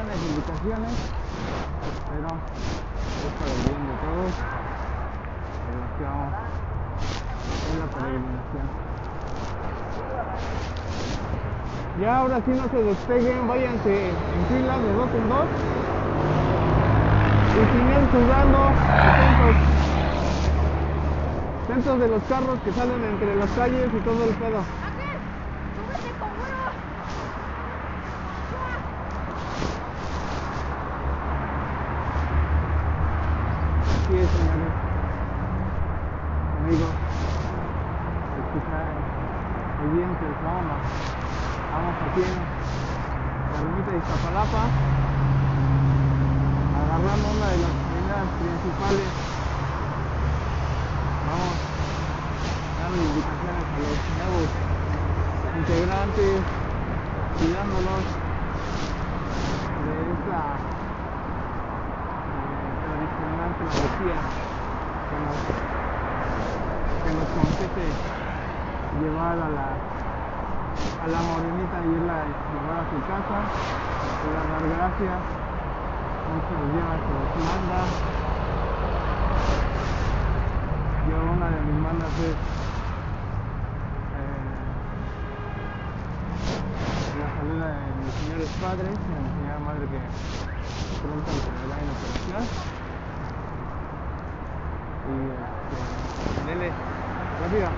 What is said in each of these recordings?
instrucciones, indicaciones, pero es para el bien de todos. La peregrinación. Ya ahora sí no se despeguen, váyanse en filas de dos en dos. Y ir sudando, atentos, atentos de los carros que salen entre las calles y todo el pedo. Así es, señores. Amigos, escuchar el viento, vámonos. Vamos aquí en la ermita de Iztapalapa, agarrando una de las avenidas principales. Vamos dando indicaciones a los nuevos integrantes, cuidándonos de esta eh, tradicional travesía que nos, que nos compete llevar a la a la morenita y irla a llevar a su casa, ir a dar gracias, muchos lleva se los manda. Yo una de mis mandas es eh, la salud de mis señores padres y madre que pronto entrará en operación. Y este, dele, rápido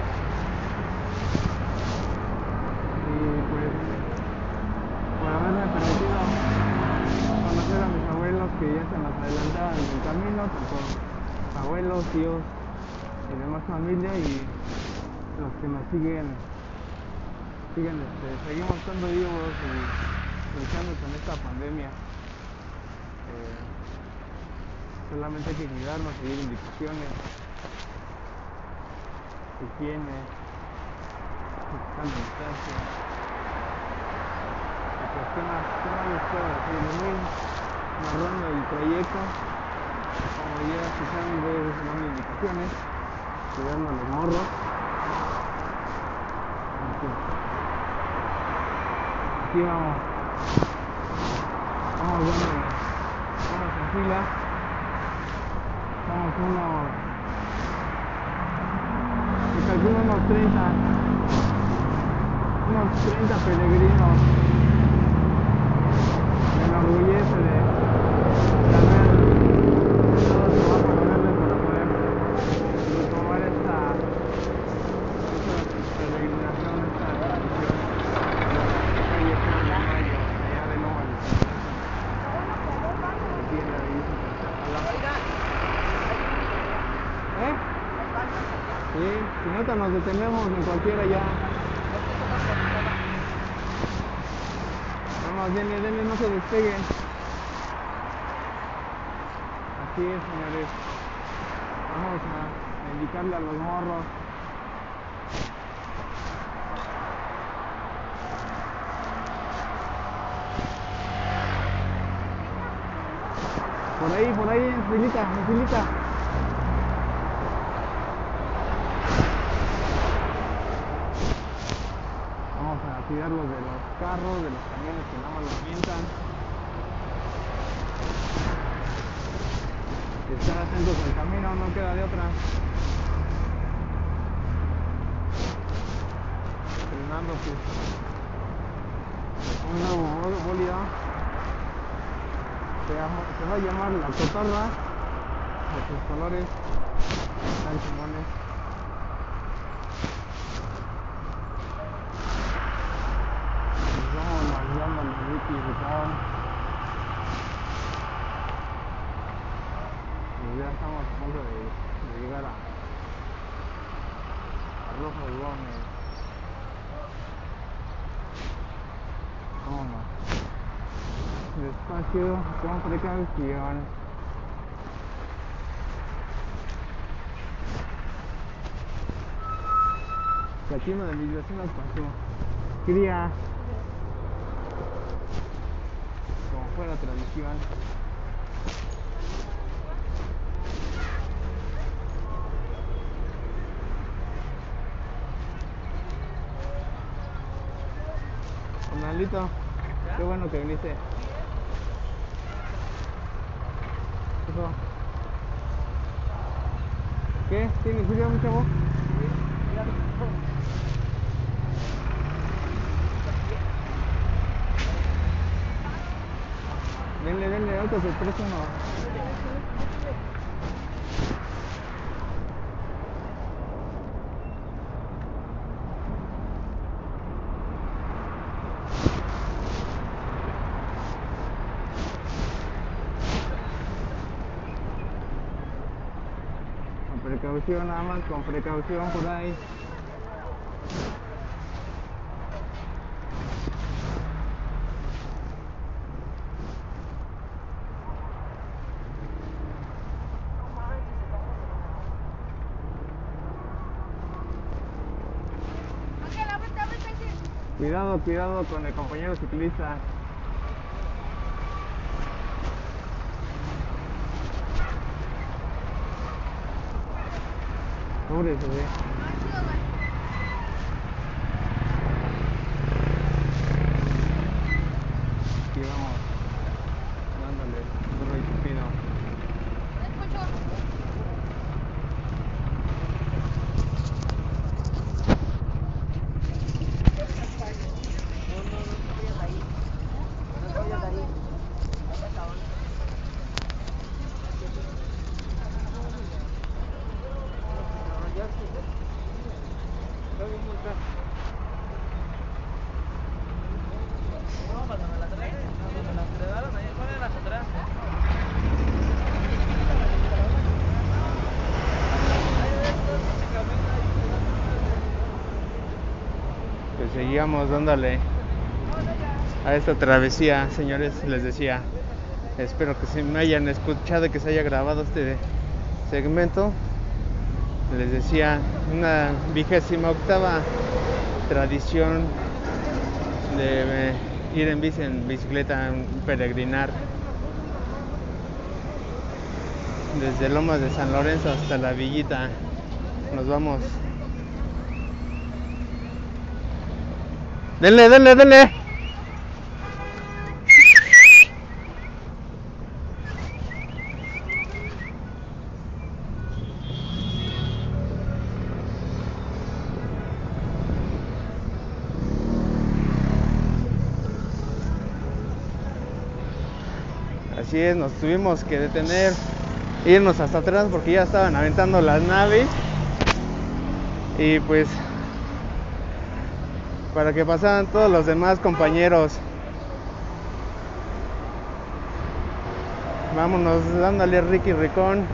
y pues por haberme permitido conocer a mis abuelos que ya se nos adelantaban en el camino, tanto abuelos, tíos y demás familia y los que nos siguen, siguen este, seguimos estando vivos y luchando con esta pandemia. Eh, solamente hay que cuidarnos, seguir indicaciones, higiene, buscando distancia. Pues, ¿qué más? ¿Qué más les puedo decir? Voy narrando el trayecto. Como ya escucharon, voy dando indicaciones, cuidando a los morros. Aquí vamos. Vamos dando, vamos en fila. Somos unos se calcula unos 30 unos 30 peregrinos me enorgullece de, de haber dado trabajo verde para poder tomar esta, esta peregrinación, esta tradición la calle San de Mayo, allá de Loma de aquí en la bellísima Iztapalapa. ¿Eh? Sí, si no te nos detenemos en cualquiera ya. Vamos, denle, denle, no se despeguen. Así es, señores. Vamos a indicarle a los morros. Por ahí, por ahí, en filita, en filita. Vamos a cuidarlos de los carros, de los camiones que nada más los mientan. Estar atentos al camino, no queda de otra. Frenando pues, un nuevo bó- bólido. Se, llama- se va a llamar la cotorra por sus colores tan chingones. Nos vamos ayudando a los Ricky Ricón. Y ya estamos a punto de, de llegar a, a Rojo Gómez. Despacio, con precaución. La chima de mis vecinos pasó. Cría. Como fue la tradición. Ronaldito, qué bueno que viniste. ¿Qué pasó? ¿Qué? ¿Tienes frío, mi chavo? Denle, denle, ahorita se presta uno. Con precaución nada más, con precaución por ahí. Cuidado, cuidado con el compañero ciclista. Pobre ese güey. Ah, chido, güey. Aquí vamos dándole duro y supino. Ven, Poncho. Seguíamos dándole a esta travesía, señores, les decía. Espero que se me hayan escuchado y que se haya grabado este segmento. Les decía, una vigésima octava tradición de eh, ir en bici, en bicicleta, peregrinar desde Lomas de San Lorenzo hasta la Villita. Nos vamos. Denle, denle, denle. Así es, nos tuvimos que detener, irnos hasta atrás porque ya estaban aventando las naves. Y pues para que pasaran todos los demás compañeros. Vámonos dándole Ricky Ricón.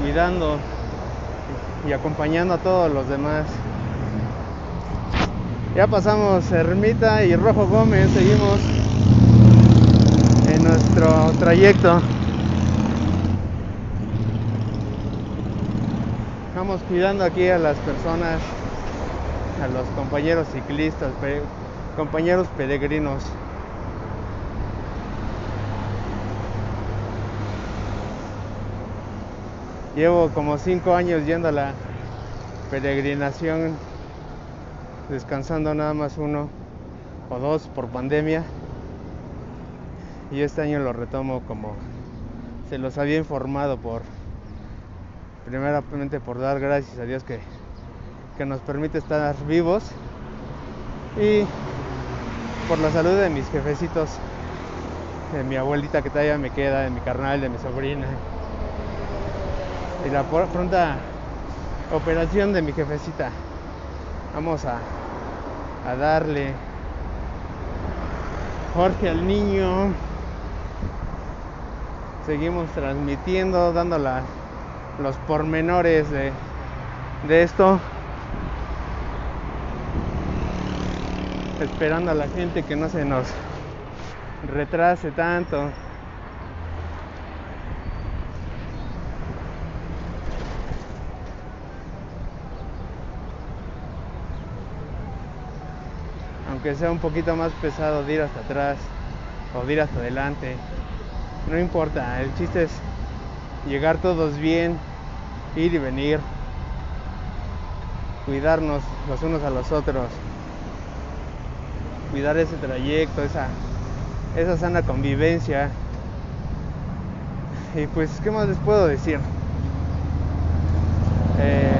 Cuidando y acompañando a todos los demás. Ya pasamos Ermita y Rojo Gómez, seguimos en nuestro trayecto. Vamos cuidando aquí a las personas, a los compañeros ciclistas, compañeros peregrinos. Llevo como cinco años yendo a la peregrinación, descansando nada más uno o dos por pandemia. Y este año lo retomo como se los había informado por primeramente por dar gracias a Dios que, que nos permite estar vivos y por la salud de mis jefecitos, de mi abuelita que todavía me queda, de mi carnal, de mi sobrina y la pronta operación de mi jefecita. Vamos a, a darle Jorge al niño. Seguimos transmitiendo, dando los pormenores de, de esto. esperando a la gente que no se nos retrase tanto. Aunque sea un poquito más pesado de ir hasta atrás o de ir hasta adelante, no importa, el chiste es llegar todos bien, ir y venir, cuidarnos los unos a los otros, cuidar ese trayecto, esa, esa sana convivencia. Y pues, ¿qué más les puedo decir? Eh,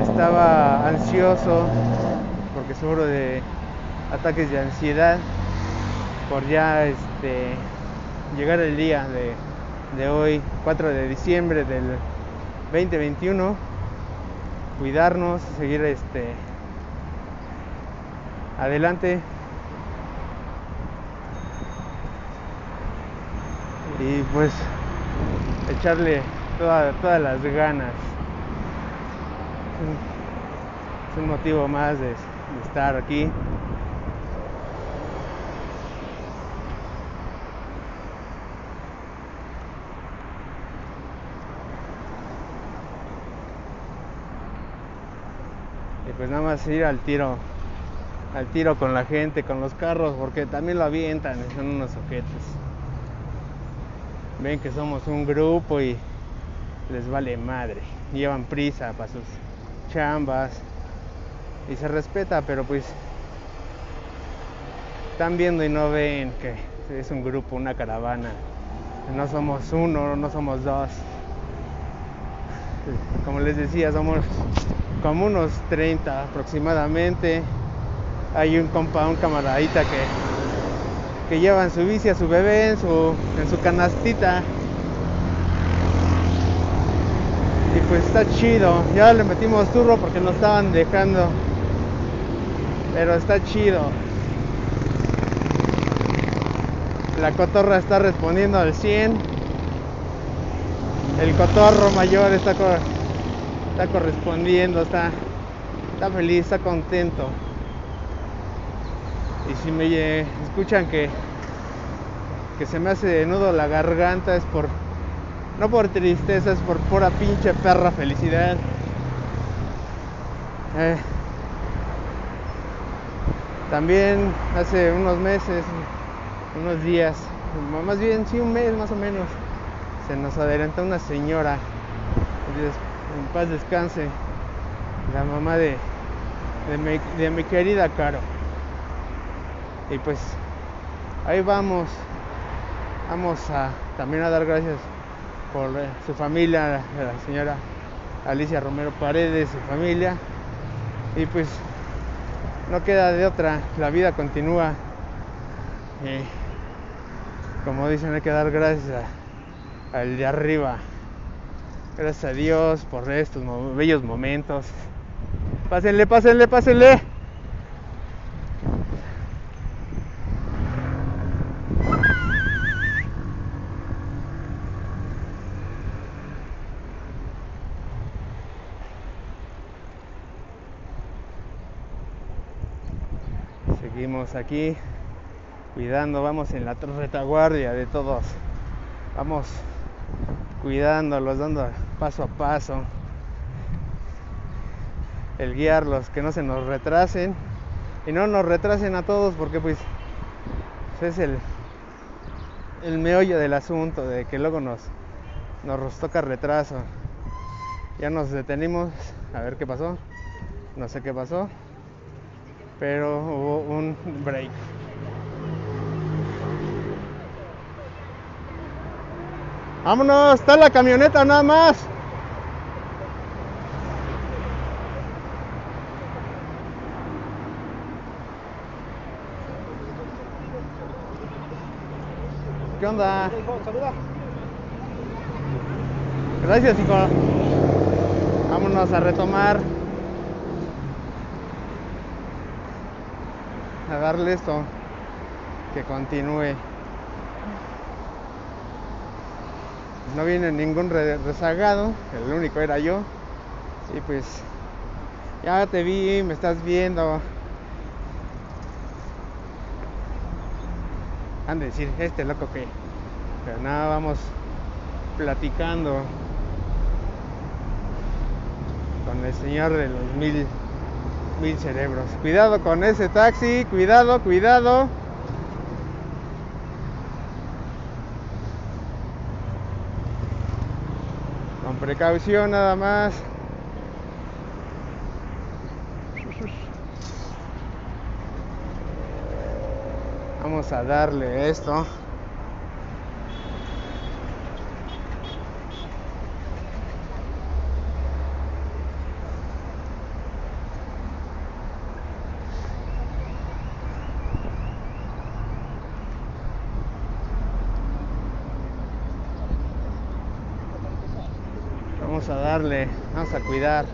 estaba ansioso porque seguro de ataques de ansiedad por ya este llegar el día de, hoy 4 de diciembre del 2021 cuidarnos seguir este adelante y pues echarle toda- todas las ganas es un motivo más de estar aquí. Pues nada más ir al tiro, al tiro con la gente, con los carros, porque también lo avientan, son unos ojetes. Ven que somos un grupo y les vale madre. Llevan prisa para sus chambas y se respeta, pero pues están viendo y no ven que es un grupo, una caravana. No somos uno, no somos dos. Como les decía, somos como unos 30 aproximadamente. Hay un compa, un camaradita que, que llevan su bici a su bebé en su, en su canastita. Y pues está chido. Ya le metimos turro porque nos estaban dejando. Pero está chido. La cotorra está respondiendo al 100. El cotorro mayor está, co- está correspondiendo, está, está feliz, está contento. Y si me escuchan que, que se me hace de nudo la garganta es por, no por tristeza, es por pura pinche perra felicidad. Eh, también hace unos meses, unos días, más bien sí un mes más o menos, se nos adelantó una señora, Dios, en paz descanse, la mamá de, de, mi, querida Caro. Y pues ahí vamos, vamos a también a dar gracias por eh, su familia, la señora Alicia Romero Paredes, su familia. Y pues no queda de otra, la vida continúa. Y como dicen, hay que dar gracias al de arriba. Gracias a Dios por estos bellos momentos. Pásenle, pásenle, pásenle. Seguimos aquí cuidando, vamos en la retaguardia de todos. Vamos cuidándolos, dando paso a paso. El guiarlos, que no se nos retrasen. Y no nos retrasen a todos porque pues, es el, el meollo del asunto, de que luego nos, nos toca retraso. Ya nos detenimos a ver qué pasó. No sé qué pasó pero hubo un break. Vámonos, está la camioneta nada más. ¿Qué onda? Gracias, hijo. Vámonos a retomar. A darle esto. Que continúe. No viene ningún re- rezagado. El único era yo. Y pues Ya te vi, me estás viendo. Han de decir, este loco que. Pero nada, vamos platicando con el señor de los mil, mil cerebros. Cuidado con ese taxi, cuidado, cuidado. Precaución nada más. Vamos a darle esto. Vamos a darle, a cuidar.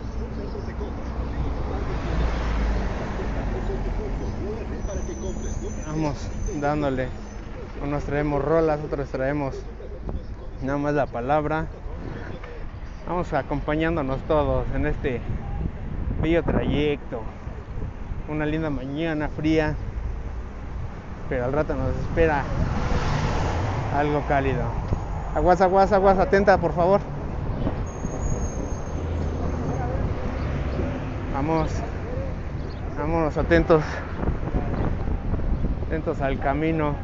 Vamos dándole. Unos traemos rolas, otros traemos nada más la palabra. Vamos acompañándonos todos en este bello trayecto. Una linda mañana fría, pero al rato nos espera algo cálido. Aguas, aguas, aguas, atenta por favor. Vamos, vámonos atentos, atentos al camino.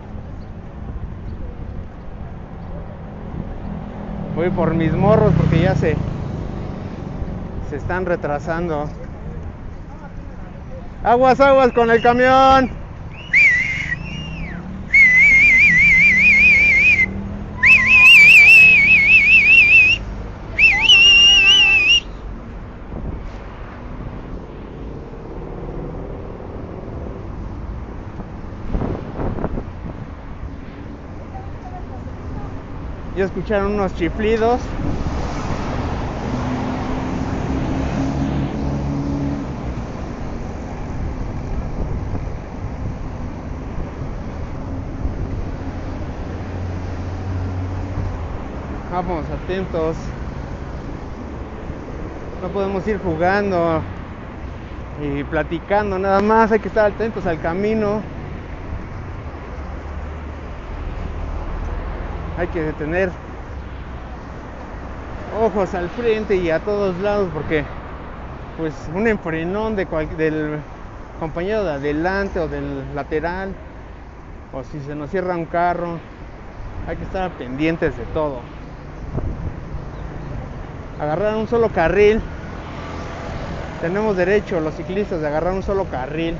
Voy por mis morros porque ya se, se están retrasando. Aguas, aguas con el camión. Ya escucharon unos chiflidos. Vamos atentos. No podemos ir jugando y platicando nada más. Hay que estar atentos al camino. Hay que tener ojos al frente y a todos lados porque pues un enfrenón del compañero de adelante o del lateral o si se nos cierra un carro hay que estar pendientes de todo. Agarrar un solo carril tenemos derecho los ciclistas de agarrar un solo carril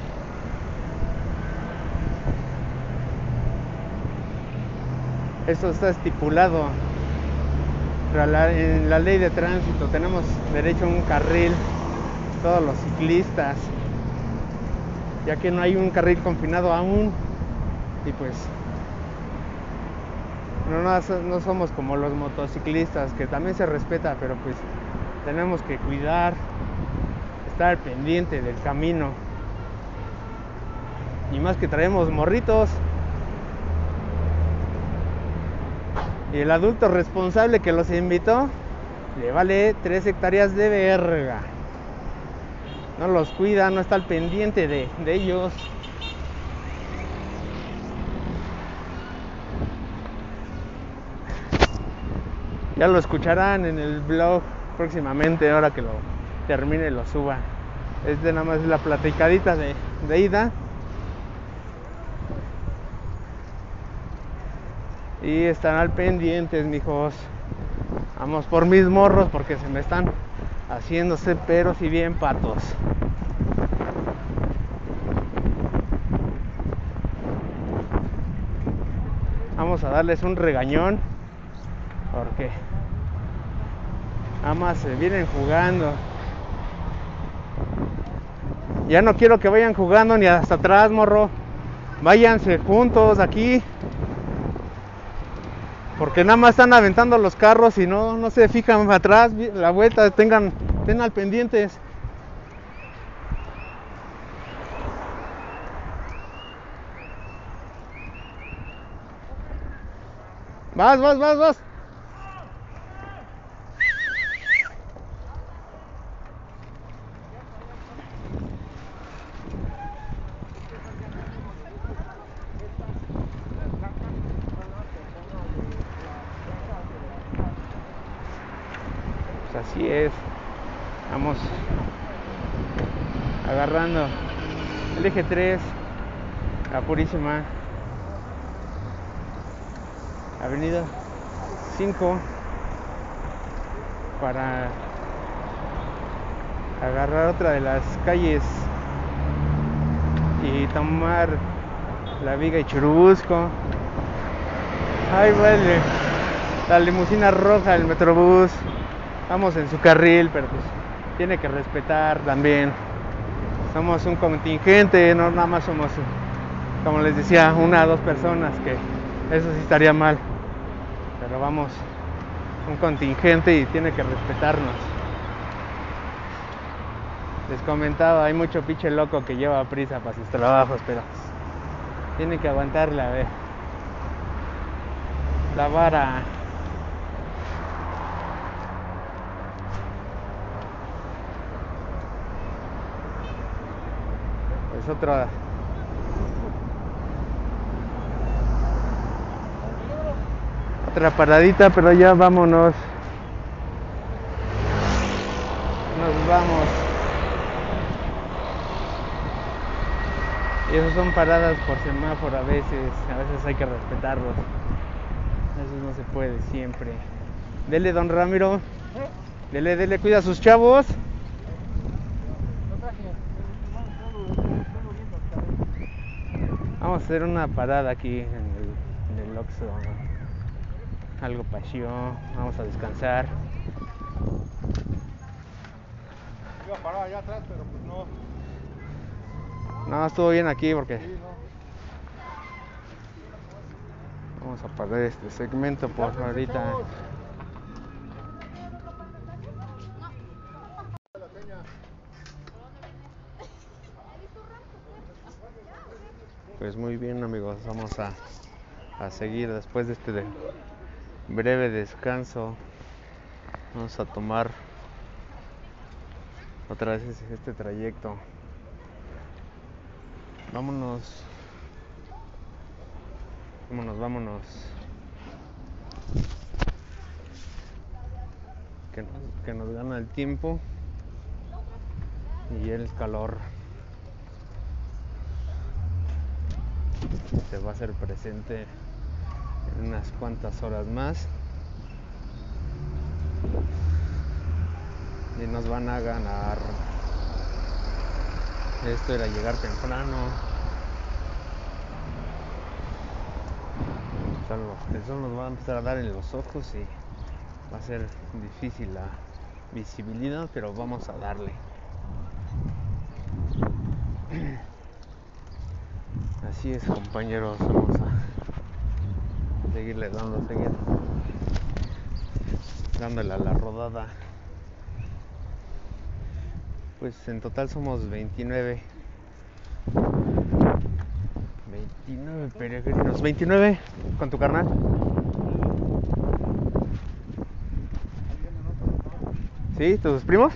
Eso está estipulado en la ley de tránsito. Tenemos derecho a un carril, todos los ciclistas, ya que no hay un carril confinado aún. Y pues no, no somos como los motociclistas, que también se respeta, pero pues tenemos que cuidar, estar pendiente del camino. Y más que traemos morritos, Y el adulto responsable que los invitó le vale 3 hectáreas de verga. No los cuida, no está al pendiente de, de ellos. Ya lo escucharán en el blog próximamente, ahora que lo termine y lo suba. Este nada más es la platicadita de, de ida. Y están al pendientes, mijos. Vamos por mis morros porque se me están haciéndose peros y bien patos. Vamos a darles un regañón porque nada se vienen jugando. Ya no quiero que vayan jugando ni hasta atrás, morro. Váyanse juntos aquí porque nada más están aventando los carros y no, no se fijan atrás, la vuelta, tengan, tengan pendientes. Vas, vas, vas, vas. Así es. Vamos agarrando el eje 3, la Purísima, Avenida 5, para agarrar otra de las calles y tomar la Viga y Churubusco. Ay, vale. La limusina roja del Metrobús. Vamos en su carril, pero pues tiene que respetar también. Somos un contingente, no nada más somos, como les decía, una o dos personas, que eso sí estaría mal. Pero vamos, un contingente y tiene que respetarnos. Les comentaba, hay mucho pinche loco que lleva prisa para sus trabajos, pero tiene que aguantarla, a ver. La vara. Es otra. Otra paradita, pero ya vámonos. Nos vamos. Y esas son paradas por semáforo a veces, a veces hay que respetarlos. Eso no se puede siempre. Dele, don Ramiro. Dele, dele, cuida a sus chavos. Vamos a hacer una parada aquí en el, en el Oxxo. Algo pasión. Vamos a descansar. Iba a parar allá atrás, pero pues no. No, estuvo bien aquí porque Sí, no. vamos a parar este segmento por ahorita. Pues muy bien amigos, vamos a, a seguir después de este breve descanso. Vamos a tomar otra vez es- este trayecto. Vámonos. Vámonos, vámonos. Que que nos gana el tiempo y el calor. Se va a hacer presente en unas cuantas horas más. Y nos van a ganar. Esto era llegar temprano. El sol- nos va a empezar a dar en los ojos y va a ser difícil la visibilidad, pero vamos a darle. Así es, compañeros, vamos a seguirle dando, seguir dándole a la rodada. Pues en total somos 29. 29 peregrinos. 29 con tu carnal. ¿Sí? ¿Tus primos?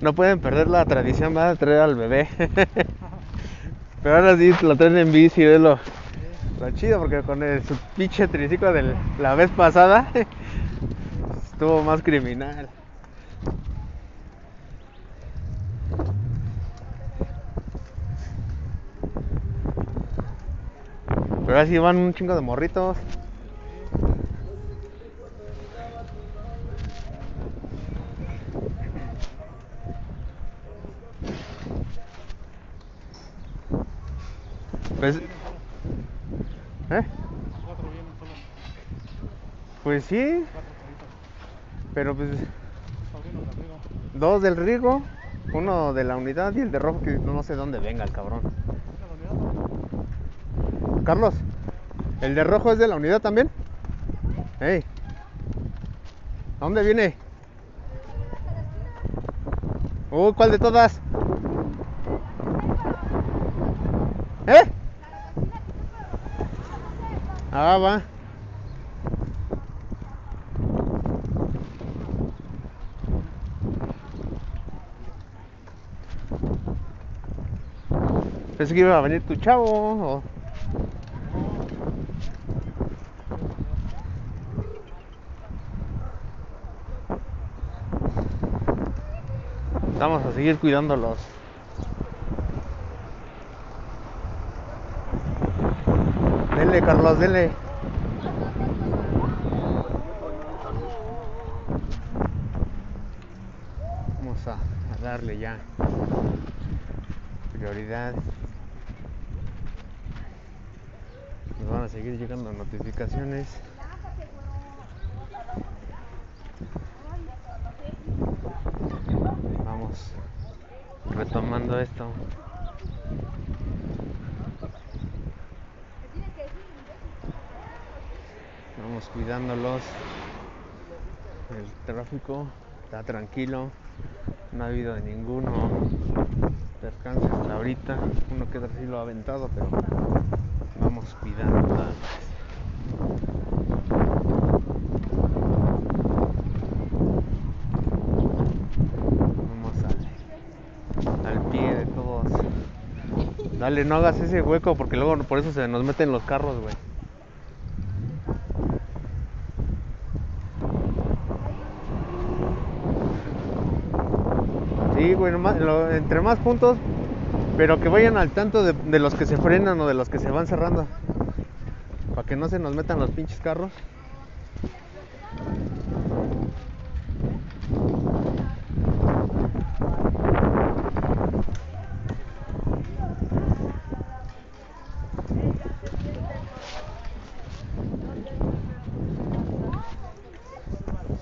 No pueden perder la tradición, va a traer al bebé. Pero ahora sí lo traen en bici, es lo, chido, porque con el, su pinche triciclo de la vez pasada estuvo más criminal. Pero ahora sí van un chingo de morritos. Pues, ¿eh? Pues sí, pero pues dos del Rigo, uno de la unidad y el de rojo que no sé dónde venga el cabrón. Carlos, ¿el de rojo es de la unidad también? Ey, ¿a dónde viene? Uh, ¿cuál de todas? Ah, va. Pensé que iba a venir tu chavo. O... Vamos a seguir cuidándolos. Carlos, dele. Vamos a, a darle ya prioridad. Nos van a seguir llegando notificaciones. Vamos retomando esto. Cuidándolos. El tráfico está tranquilo. No ha habido ninguno percance hasta ahorita. Uno que sí lo ha aventado, pero vamos cuidando. Vamos al, al pie de todos. Dale, no hagas ese hueco porque luego por eso se nos meten los carros, güey. Sí, güey, entre más puntos, pero que vayan al tanto de, los que se frenan o de los que se van cerrando. Para que no se nos metan los pinches carros.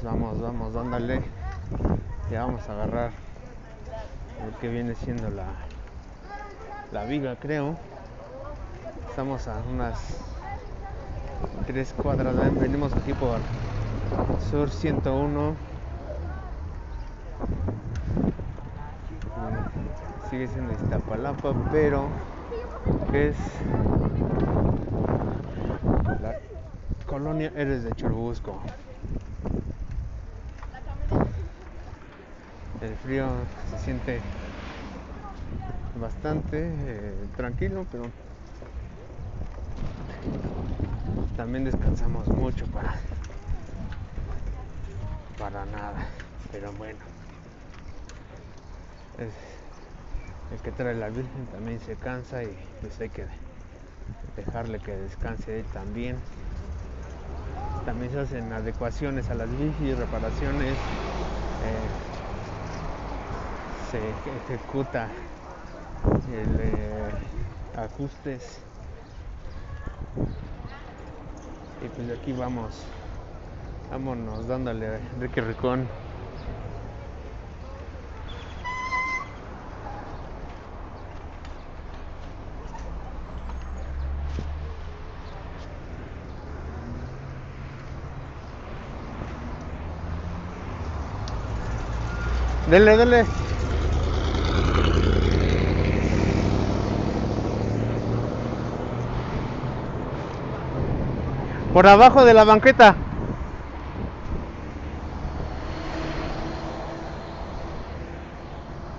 Vamos, vamos, dándole. Ya vamos a agarrar que viene siendo la, la viga, creo. Estamos a unas tres cuadras. ¿ven? Venimos aquí por Sur 101. Mm, Sigue siendo Iztapalapa, pero es la colonia Eres de Churubusco. El frío se siente bastante eh, tranquilo, pero también descansamos mucho para para nada. Pero bueno, es- el que trae la Virgen también se cansa y pues hay que dejarle que descanse él también. También se hacen adecuaciones a las bicis, reparaciones. eh, se ejecuta el eh, ajustes. Y pues de aquí vamos. Vámonos dándole Enrique Ricón. Dele dele Por abajo de la banqueta.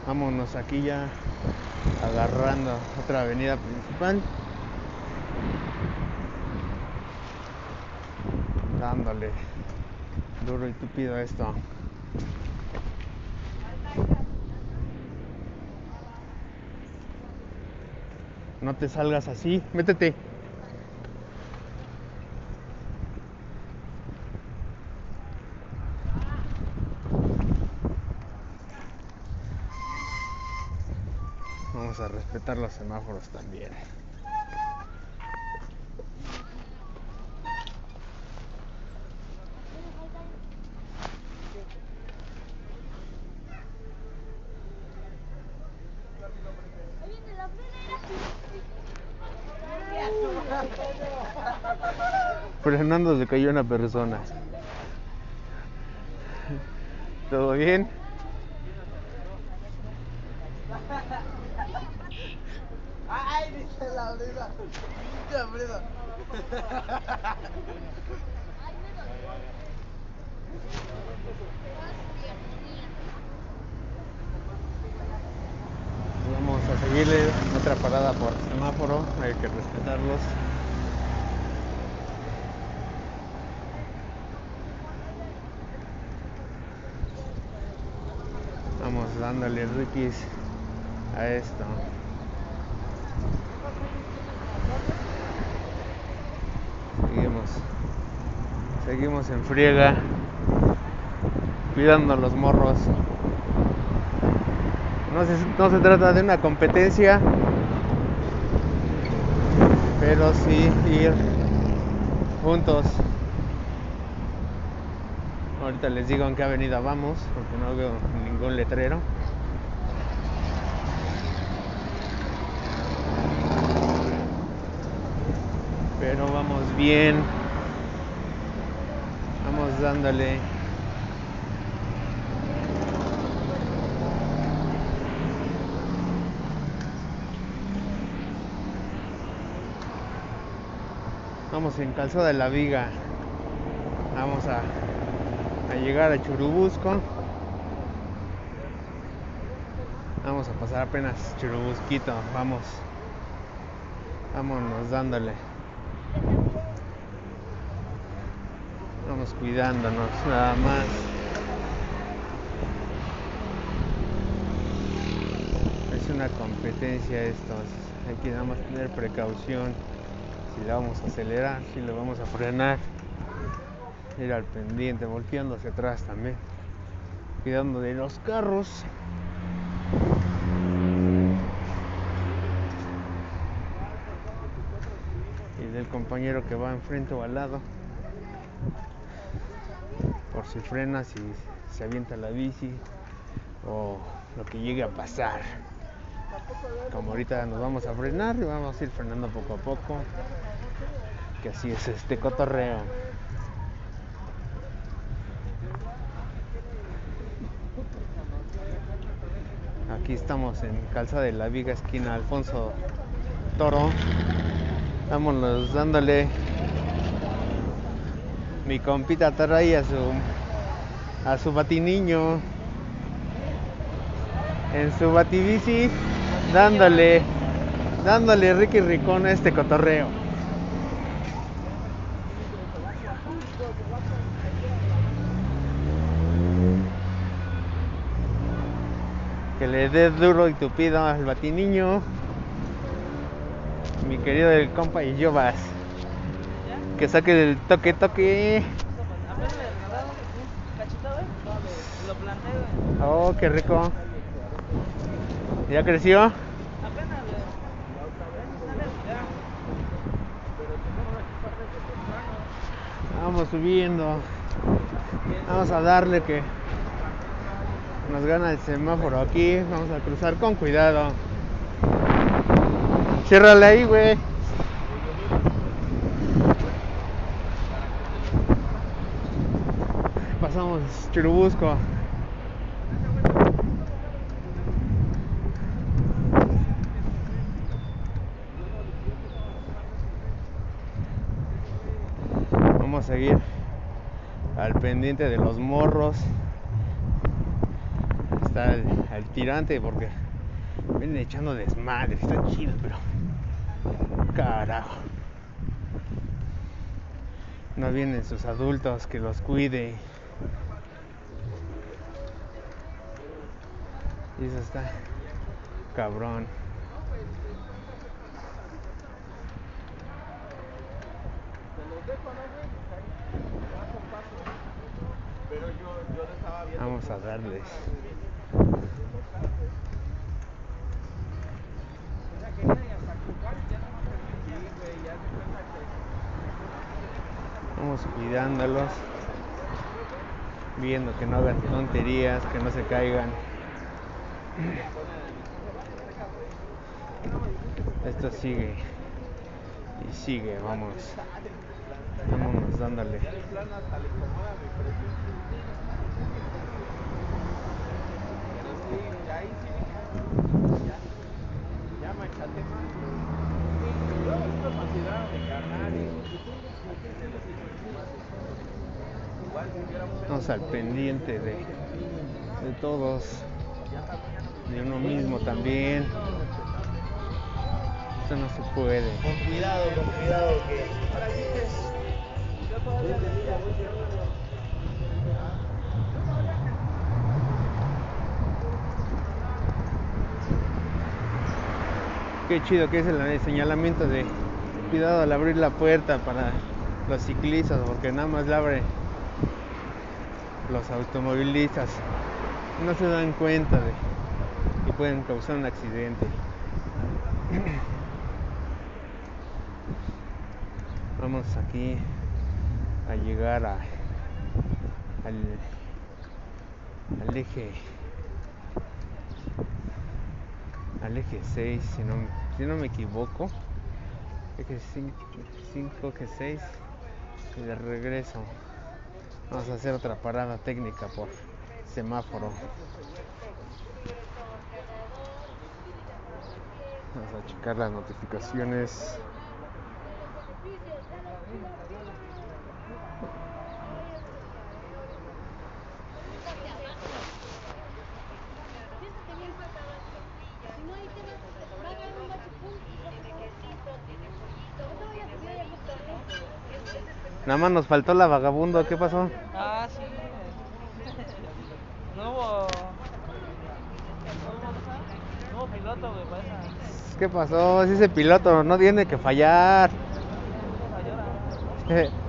Vámonos aquí ya agarrando otra avenida principal. Dándole duro y tupido esto. No te salgas así, métete. Vamos a los semáforos también. Fernando se cayó una persona. ¿Todo bien? Ay, dice la brida. Dice la brida. Vamos a seguirle otra parada por semáforo, hay que respetarlos. Vamos Vamos a esto. Seguimos. Seguimos en friega. Cuidando los morros. No se, no se trata de una competencia, pero sí ir juntos. Ahorita les digo en qué avenida vamos, porque no veo ningún letrero. Pero vamos bien. Vamos dándole. Vamos en Calzada de la Viga. Vamos a, a llegar a Churubusco. Vamos a pasar apenas Churubusquito. Vamos. Vámonos dándole. Cuidándonos nada más. Es una competencia esto. Hay que nada más tener precaución. Si le vamos a acelerar, si le vamos a frenar. Ir al pendiente, volteando hacia atrás también. Cuidando de los carros. Y del compañero que va enfrente o al lado. Si frena, si se avienta la bici o lo que llegue a pasar. Como ahorita nos vamos a frenar y vamos a ir frenando poco a poco. Que así es este cotorreo. Aquí estamos en Calza de la Viga, esquina Alfonso Toro. Vámonos dándole. Mi compita trae a su a su batiniño en su batibici dándole dándole Ricky Ricón a este cotorreo. Que le dé duro y tupido al batiniño. Mi querido el compa y yo vas. Que saque del toque toque. Oh, qué rico. ¿Ya creció? Vamos subiendo. Vamos a darle que nos gana el semáforo aquí. Vamos a cruzar con cuidado. Ciérrale ahí, güey. Pasamos Churubusco. Vamos a seguir al pendiente de los morros. Está el, tirante porque vienen echando desmadre. Está chido, pero. Carajo. No vienen sus adultos que los cuide. Y eso está cabrón. Vamos a darles. Vamos cuidándolos, viendo que no hagan tonterías, que no se caigan. Esto sigue y sigue, vamos. Vámonos dándole. Vamos al pendiente de, de todos, de uno mismo también. Eso no se puede. Con cuidado, con cuidado que. qué chido que es el señalamiento de cuidado al abrir la puerta para los ciclistas, porque nada más la abren los automovilistas. No se dan cuenta de pueden causar un accidente. Vamos aquí a llegar al, al eje al eje 6 si no, si no me equivoco. Eje 5 eje 6 y de regreso. Vamos a hacer otra parada técnica por semáforo vamos a checar las notificaciones Nada más nos faltó la vagabundo, ¿qué pasó? Ah, sí. No hubo. No hubo piloto, güey, para esa. ¿Qué pasó? Si ese piloto no tiene que fallar.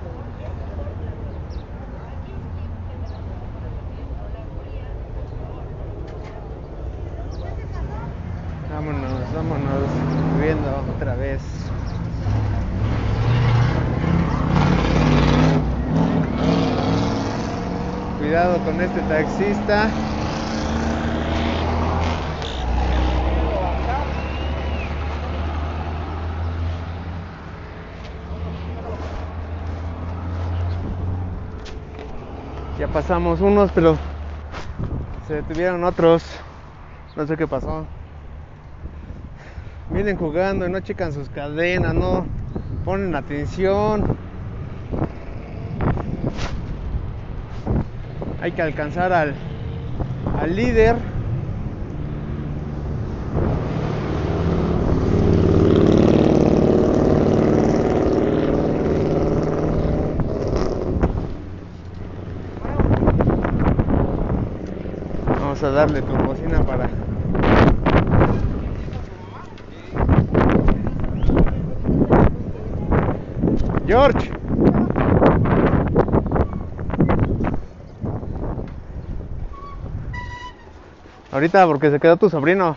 Vámonos, vámonos, viendo otra vez. Cuidado con este taxista. Pasamos unos, pero se detuvieron otros. No sé qué pasó. Vienen jugando y no checan sus cadenas, no ponen atención. Hay que alcanzar al, al líder. Darle tu bocina para George. Ahorita porque se quedó tu sobrino.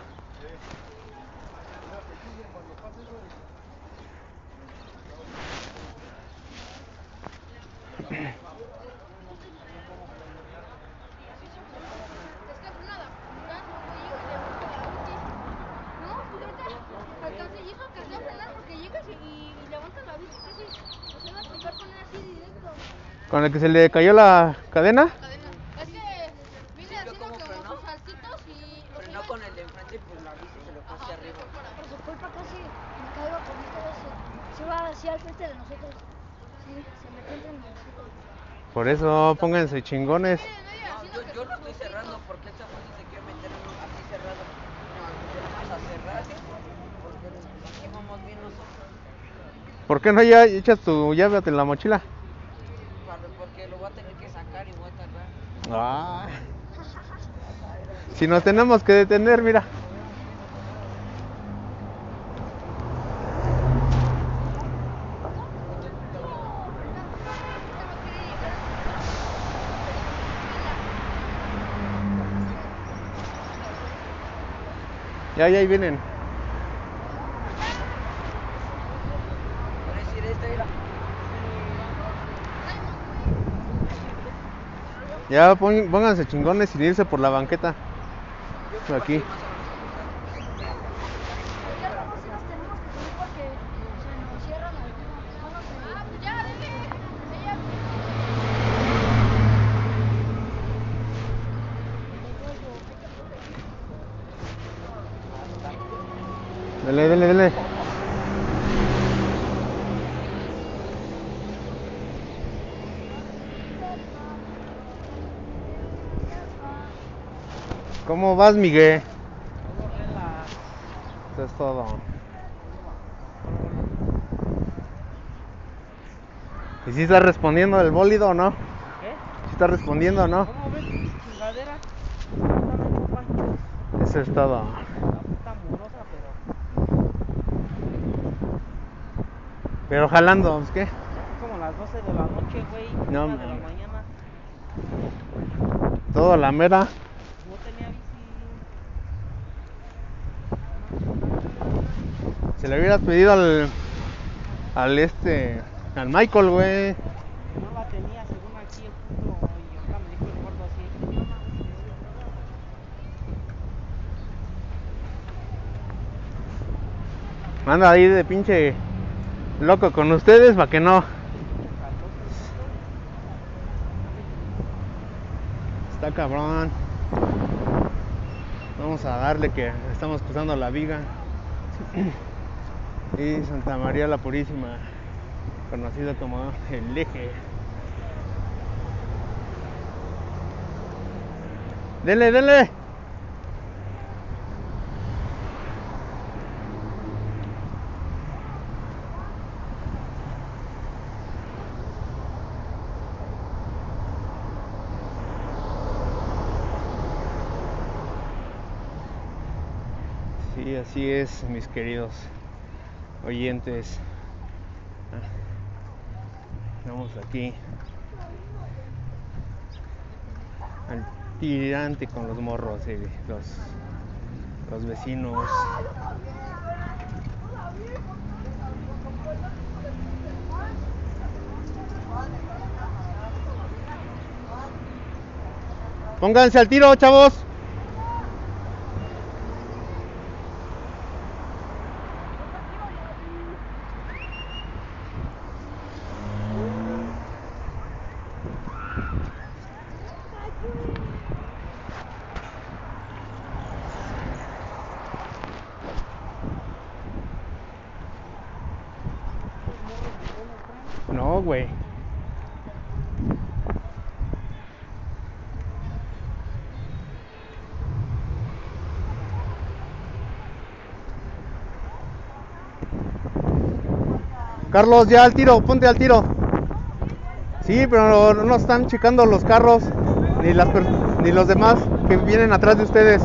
Es que nada, no, pues ahorita alcancé y eso alcancé a frenar porque llegas y, y, y levantas la bici casi, o sea, va a tocar poner así directo. Con el que se le cayó la cadena. Cadena. Es que vine haciendo cómo que frenó? saltitos y... Frenó con el de enfrente y pues la bici se le fue hacia arriba. Por su culpa casi me caigo con ustedes. Se va así al frente de nosotros. Sí, se metió entre nosotros. Por eso pónganse chingones. No, yo, lo estoy cerrando porque esta fuerza se quiere meter así cerrado. No, vamos a cerrar porque aquí vamos bien nosotros. ¿Por qué no ya echas tu llave en la mochila? Para- Porque lo voy a tener que sacar y voy a tardar. Ah. Si nos tenemos que detener, mira. Ya, ya ahí vienen. Por decir esta era. Ya pónganse chingones sin irse por la banqueta. Aquí. Ya luego sí nos tenemos que subir porque se nos cierran algunos. Bueno, se... Ah, pues ya, dile. Ella... Dale, dale, dale. ¿Cómo vas, Miguel? Eso es todo. ¿Y si está respondiendo el bólido o no? ¿Qué? ¿Si está respondiendo o no? ¿Cómo ves? Chingadera. Eso es todo. Pero. Jalando, pues, ¿qué? Como las 12 de la noche, güey. No, de la mañana. Todo la mera. No tenía bici. Se le hubieras pedido al. Al este. Al Michael, güey. No la tenía, según aquí el puto. Y acá me dijo el gordo así. Anda ahí de pinche loco con ustedes para que no. Está cabrón. Vamos a darle que estamos cruzando la viga. Y Santa María la Purísima, conocido como el eje. Dele, dele. Sí, así es, mis queridos oyentes. Ah, Vamos aquí al tirante con los morros y los, los vecinos. Pónganse al tiro, chavos. No, güey. Carlos, ya al tiro, ponte al tiro. Sí, pero no están checando los carros ni los demás que vienen atrás de ustedes.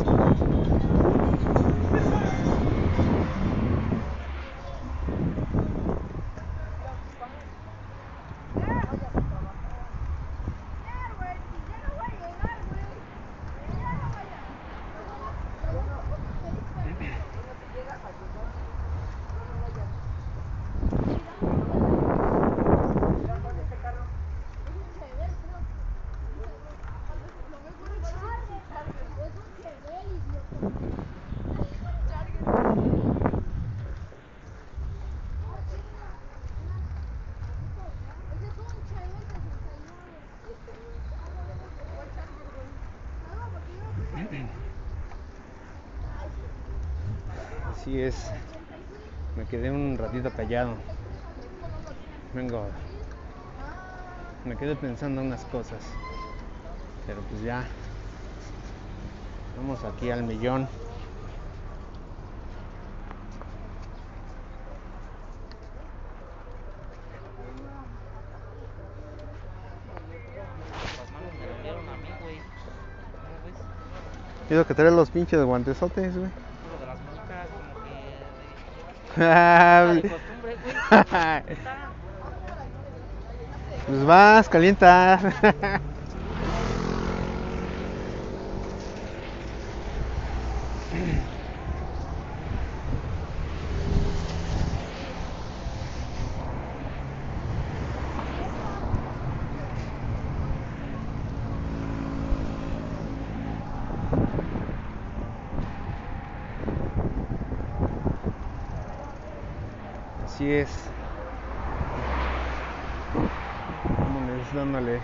Así es. Me ratito callado. Vengo. Me quedé pensando unas cosas. Pero pues ya. Vamos aquí al millón. Quiero que traer los pinches guantesotes, güey. Lo de las muñecas, como que. De, de costumbre, güey. Está. pues vas, calienta. Así es. Vámonos dándole.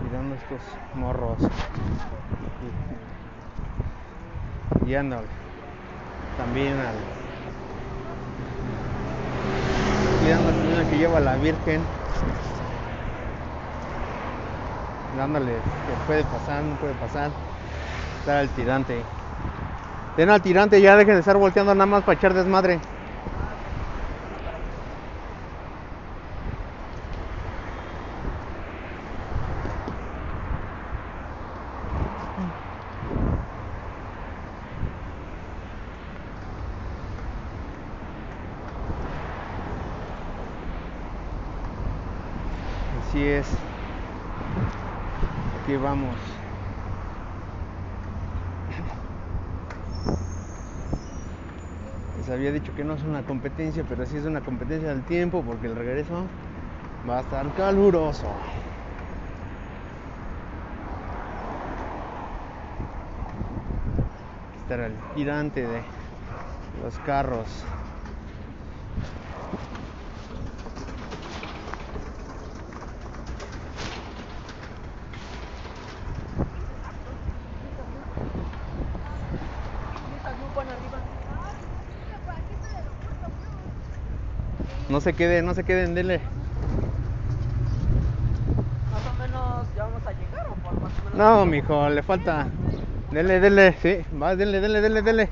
Cuidando estos morros. Y- Guiándole. También al. Cuidando al señor que lleva a la Virgen. Dándole que puede pasar, no puede pasar. Estar al tirante. Den al tirante, ya dejen de estar volteando nada más para echar desmadre. Así es. Aquí vamos. Les había dicho que no es una competencia, pero sí es una competencia del tiempo porque el regreso va a estar caluroso. Estará el girante de los carros. No se queden, no se queden, dele. Más o menos ya vamos a llegar o por más o menos. No, mijo, le falta. Dele, dele, sí, va, dele, dele, dele, dele.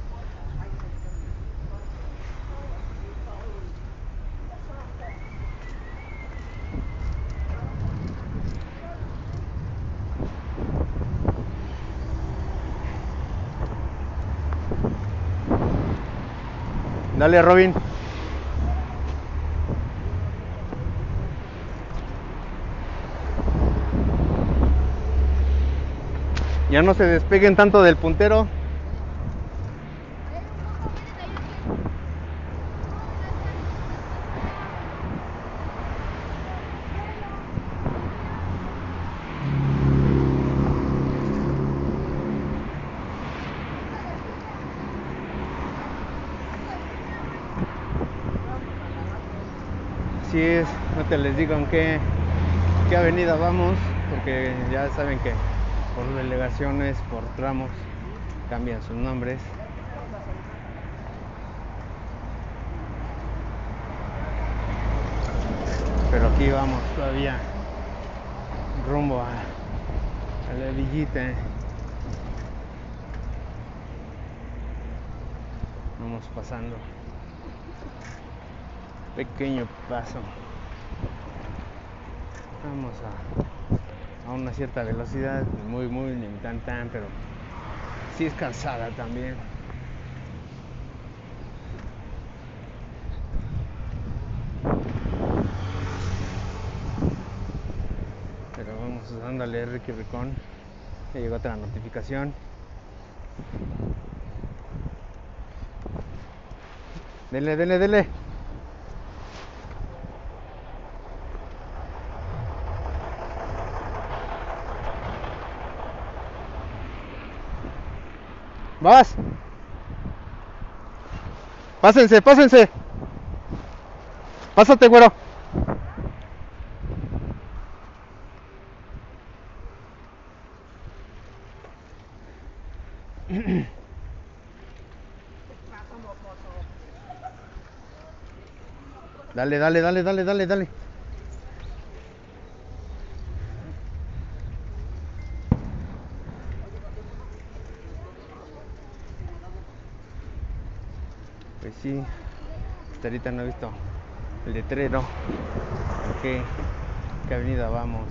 Dale, Robin. Ya no se despeguen tanto del puntero. Así es, no te les digo qué, qué avenida vamos, porque ya saben que por delegaciones, por tramos, cambian sus nombres. Pero aquí vamos todavía rumbo a, la villita. Vamos pasando. Pequeño paso. Vamos a a una cierta velocidad, muy, muy, ni tan, tan, pero sí es cansada también. Pero vamos dándole Ricky Ricón. Ya llegó otra notificación. Dele, dele, dele. Vas. Pásense, pásense. Pásate, güero. Dale, dale, dale, dale, dale, dale. Pues sí, hasta ahorita no he visto el letrero. ¿En qué, avenida vamos?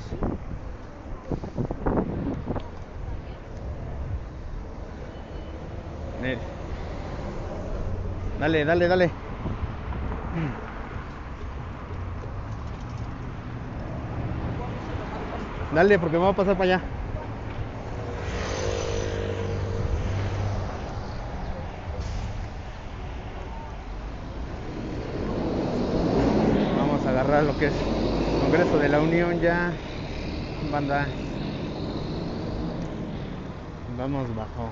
Dale, dale, dale. Dale, porque voy a pasar para allá. Vamos a agarrar que es Congreso de la Unión ya. Banda. Vamos bajo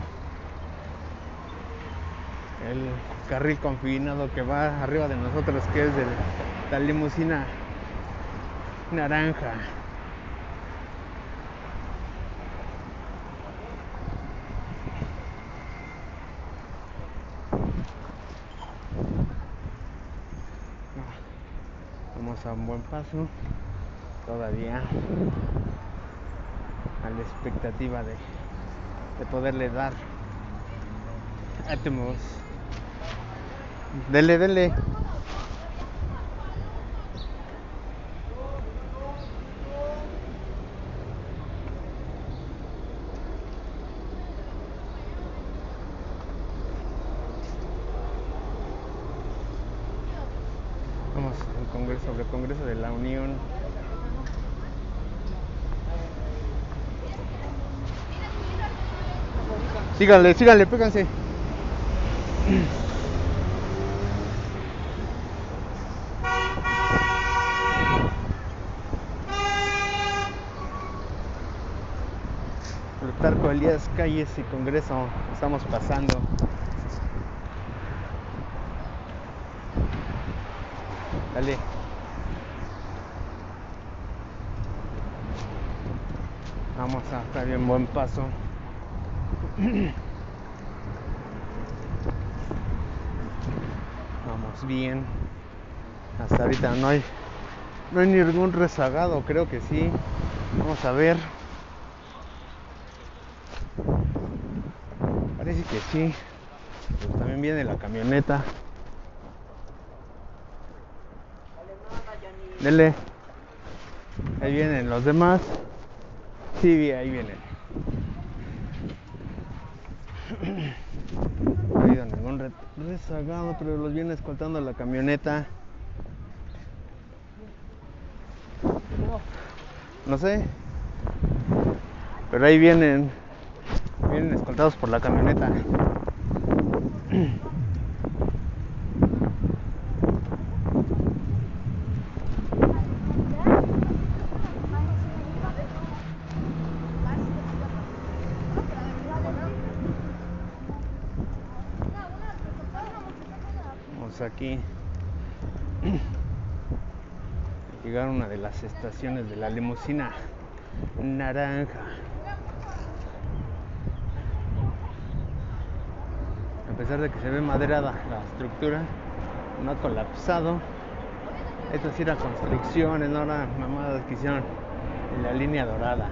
el carril confinado que va arriba de nosotros, que es de la limusina naranja. Un buen paso, todavía a la expectativa de, de poderle dar átomos. Dele, dele. Vamos al Congreso, sobre el Congreso de la Unión. Síganle, síganle, péganse. Plutarco Elías Calles y Congreso, estamos pasando. Dale. Vamos a estar bien buen paso. Vamos bien. Hasta ahorita no hay no hay ningún rezagado, creo que sí. Vamos a ver. Parece que sí. Pues también viene la camioneta. Dele. Ahí vienen los demás. Sí, ahí vienen. Habido ningún re- rezagado, pero los viene escoltando la camioneta. No sé. Pero ahí vienen. Vienen escoltados por la camioneta. Vamos aquí. Llegar a una de estaciones de la limusina naranja. A pesar de que se ve maderada la estructura, no ha colapsado. Esto sí era construcciones, no mamadas que hicieron en la línea dorada.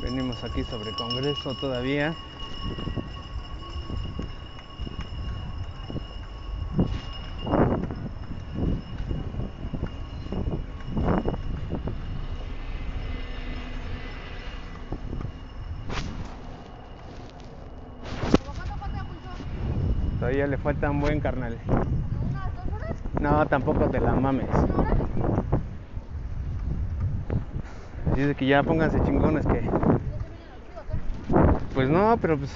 Venimos aquí sobre Congreso todavía. Todavía le falta un buen carnal. No, tampoco te la mames. De que ya pónganse chingones que. Pues no, pero pues.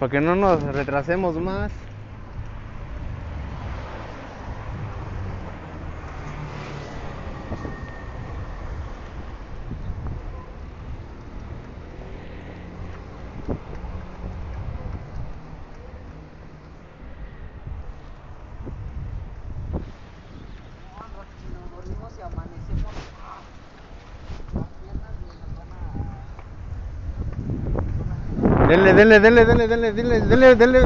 Para que no nos retrasemos más. Denle, denle, denle, denle, denle, denle, denle.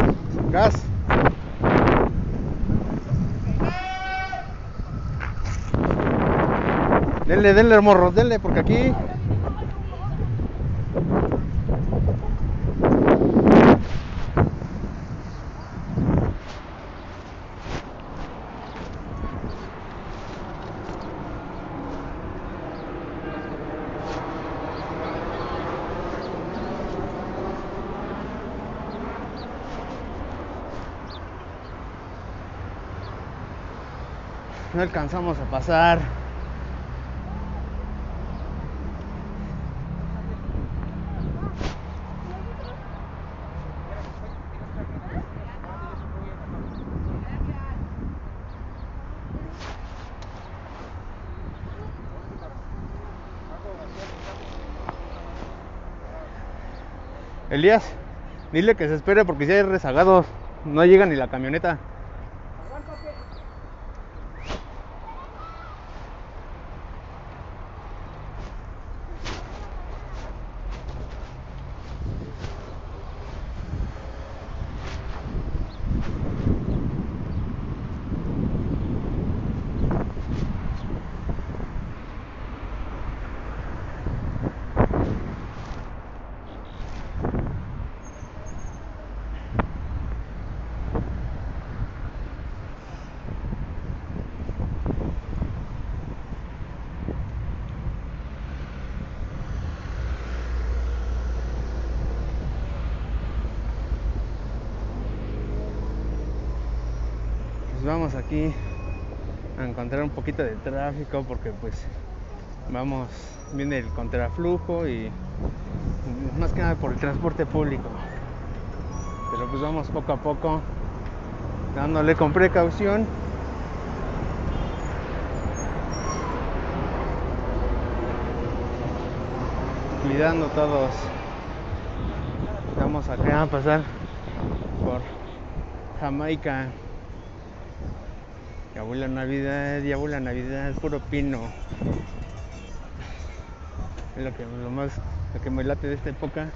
Gas. Denle, denle, morros, denle, porque aquí. No alcanzamos a pasar. Elías, dile que se espere porque si hay rezagados, no llega ni la camioneta. Encontrar un poquito de tráfico porque pues vamos, viene el contraflujo y más que nada por el transporte público. Pero pues vamos poco a poco dándole con precaución. Cuidando todos. Vamos acá a pasar por Jamaica. Ya la Navidad, ya la Navidad, puro pino. Es lo que lo más lo que me late de esta época,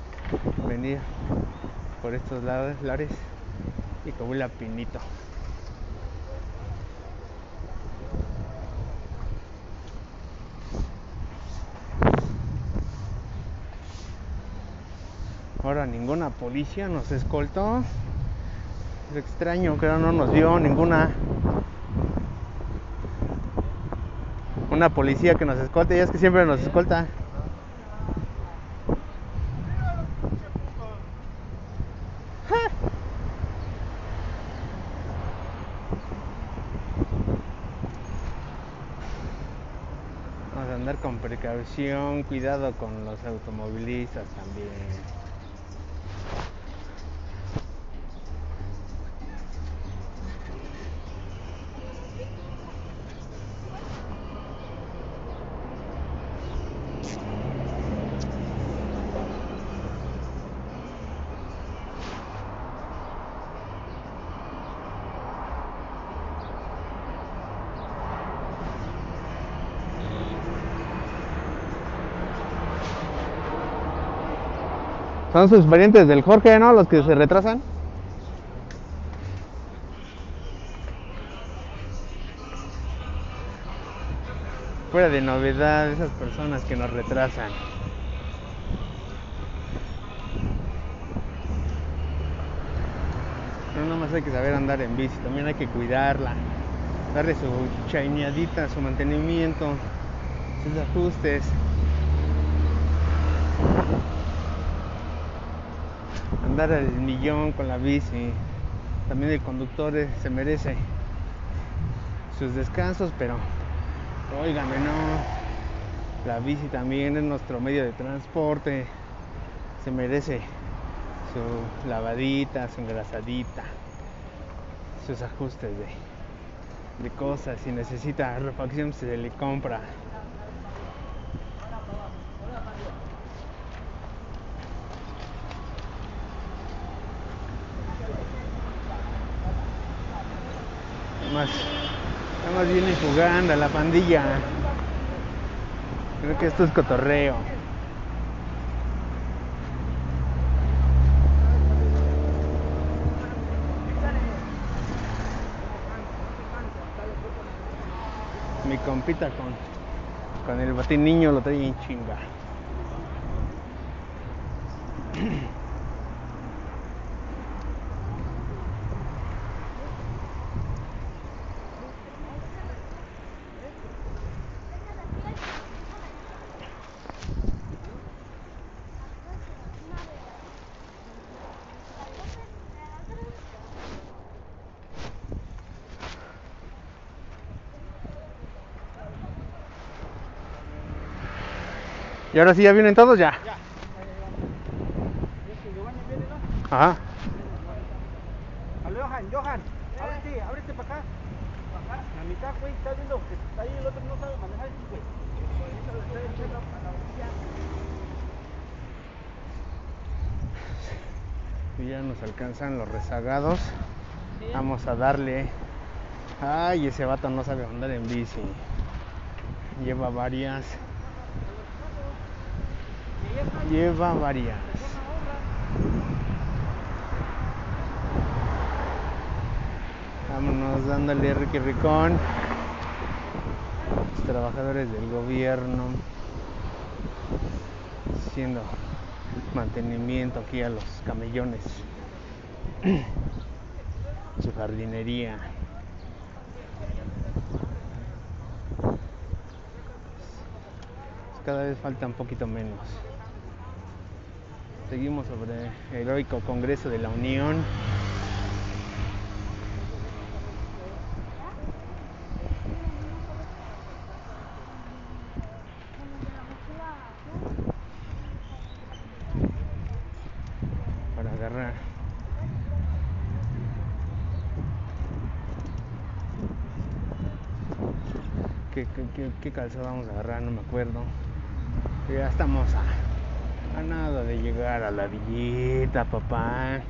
venir por estos lados, lares y que huele a pinito. Ahora ninguna policía nos escoltó. Es extraño, que no nos vio ninguna una policía que nos escolte, ya es que siempre nos escolta. Vamos a andar con precaución, cuidado con los automovilistas también. Son sus parientes del Jorge, ¿no? Los que se retrasan. Fuera de novedad, esas personas que nos retrasan. No nomás hay que saber andar en bici, también hay que cuidarla, darle su chaineadita, su mantenimiento, sus ajustes. Andar al millón con la bici. También el conductor eh, se merece sus descansos, pero óigame, no. La bici también es nuestro medio de transporte. Se merece su lavadita, su engrasadita, sus ajustes de, de cosas. Si necesita refacción, se le compra. más, nada viene jugando a la pandilla. Creo que esto es cotorreo. Mi compita con, con el batín niño lo trae en chinga. Y ahora sí, ya vienen todos ya. Ajá. Aló, Johan, Johan, ábrete, ábrete para acá. La mitad, güey, está viendo que está ahí el otro no sabe manejar, güey. Y ya nos alcanzan los rezagados. Vamos a darle. Ay, ese vato no sabe andar en bici. Lleva varias. Lleva varias. Vámonos dándole Ricky Ricón. Los trabajadores del gobierno haciendo mantenimiento aquí a los camellones. Su jardinería. Cada vez falta un poquito menos seguimos sobre el heroico Congreso de la Unión. Para agarrar. ¿Qué, qué, qué, calzado vamos a agarrar? No me acuerdo. Ya estamos nada de llegar a la villita, papá.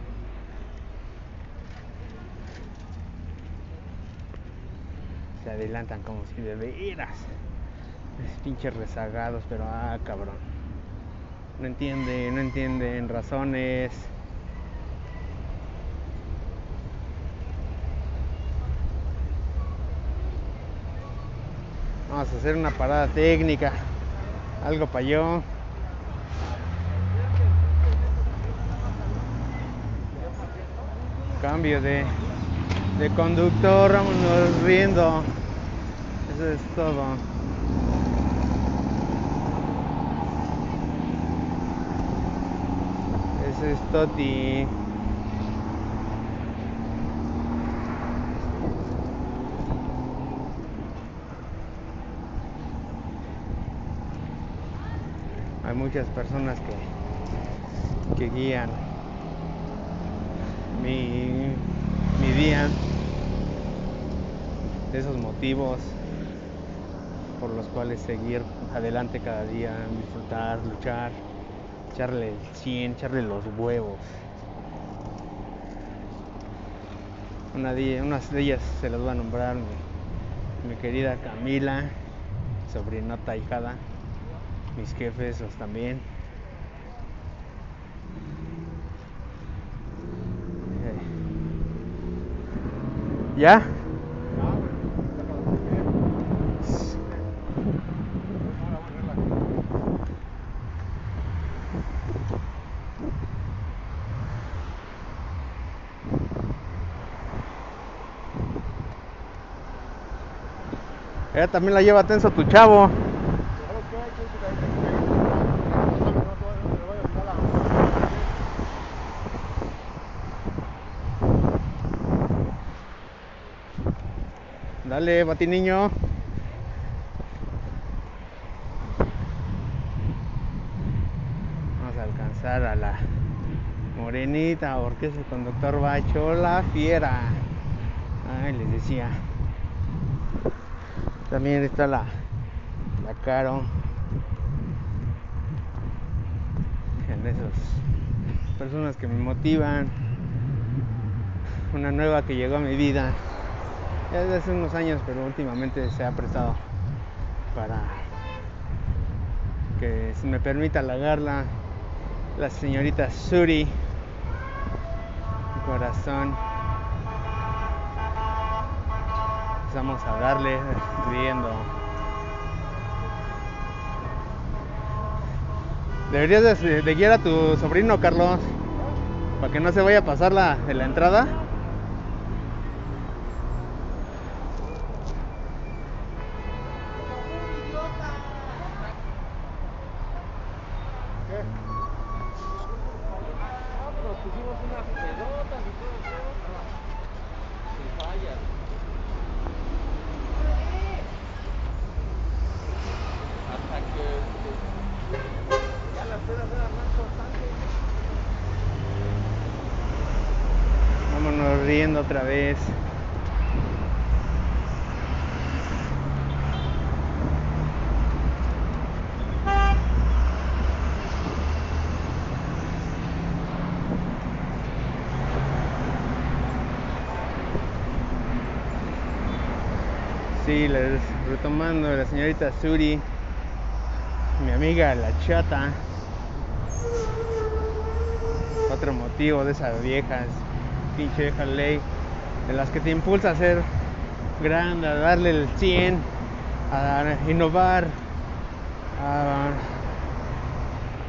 Se adelantan como si de veras. Es pinches rezagados, pero ah, cabrón. No entienden, no entienden razones. Vamos a hacer una parada técnica. Algo para yo. Cambio de, de conductor, vámonos riendo. Eso es todo. Eso es Toti. Hay muchas personas que, que guían mi, mi día de esos motivos por los cuales seguir adelante cada día, disfrutar, luchar, echarle el 100, echarle los huevos. Una unas de ellas se las voy a nombrar mi, mi querida Camila, sobrinota hijada, mis jefes los también. ¿Ya? Ella también la lleva tenso tu chavo. Dale, niño. Vamos a alcanzar a la morenita porque ese conductor va hecho la fiera. Ay, les decía. También está la, la Caro. En esas personas que me motivan. Una nueva que llegó a mi vida. Ya desde hace unos años, pero últimamente se ha prestado para que se me permita halagarla. La señorita Suri. Corazón. Empezamos a darle riendo. Deberías de, de guiar a tu sobrino, Carlos, para que no se vaya a pasar la, de la entrada. ¿Qué? Ah, pero pusimos unas pelotas y todo eso. Sin fallas. Hasta que ya las pedas eran más constantes. Vámonos riendo otra vez. Sí, les, retomando la señorita Suri, mi amiga la chata. Otro motivo de esas viejas, pinche vieja ley, de las que te impulsa a ser grande, a darle el 100, a innovar,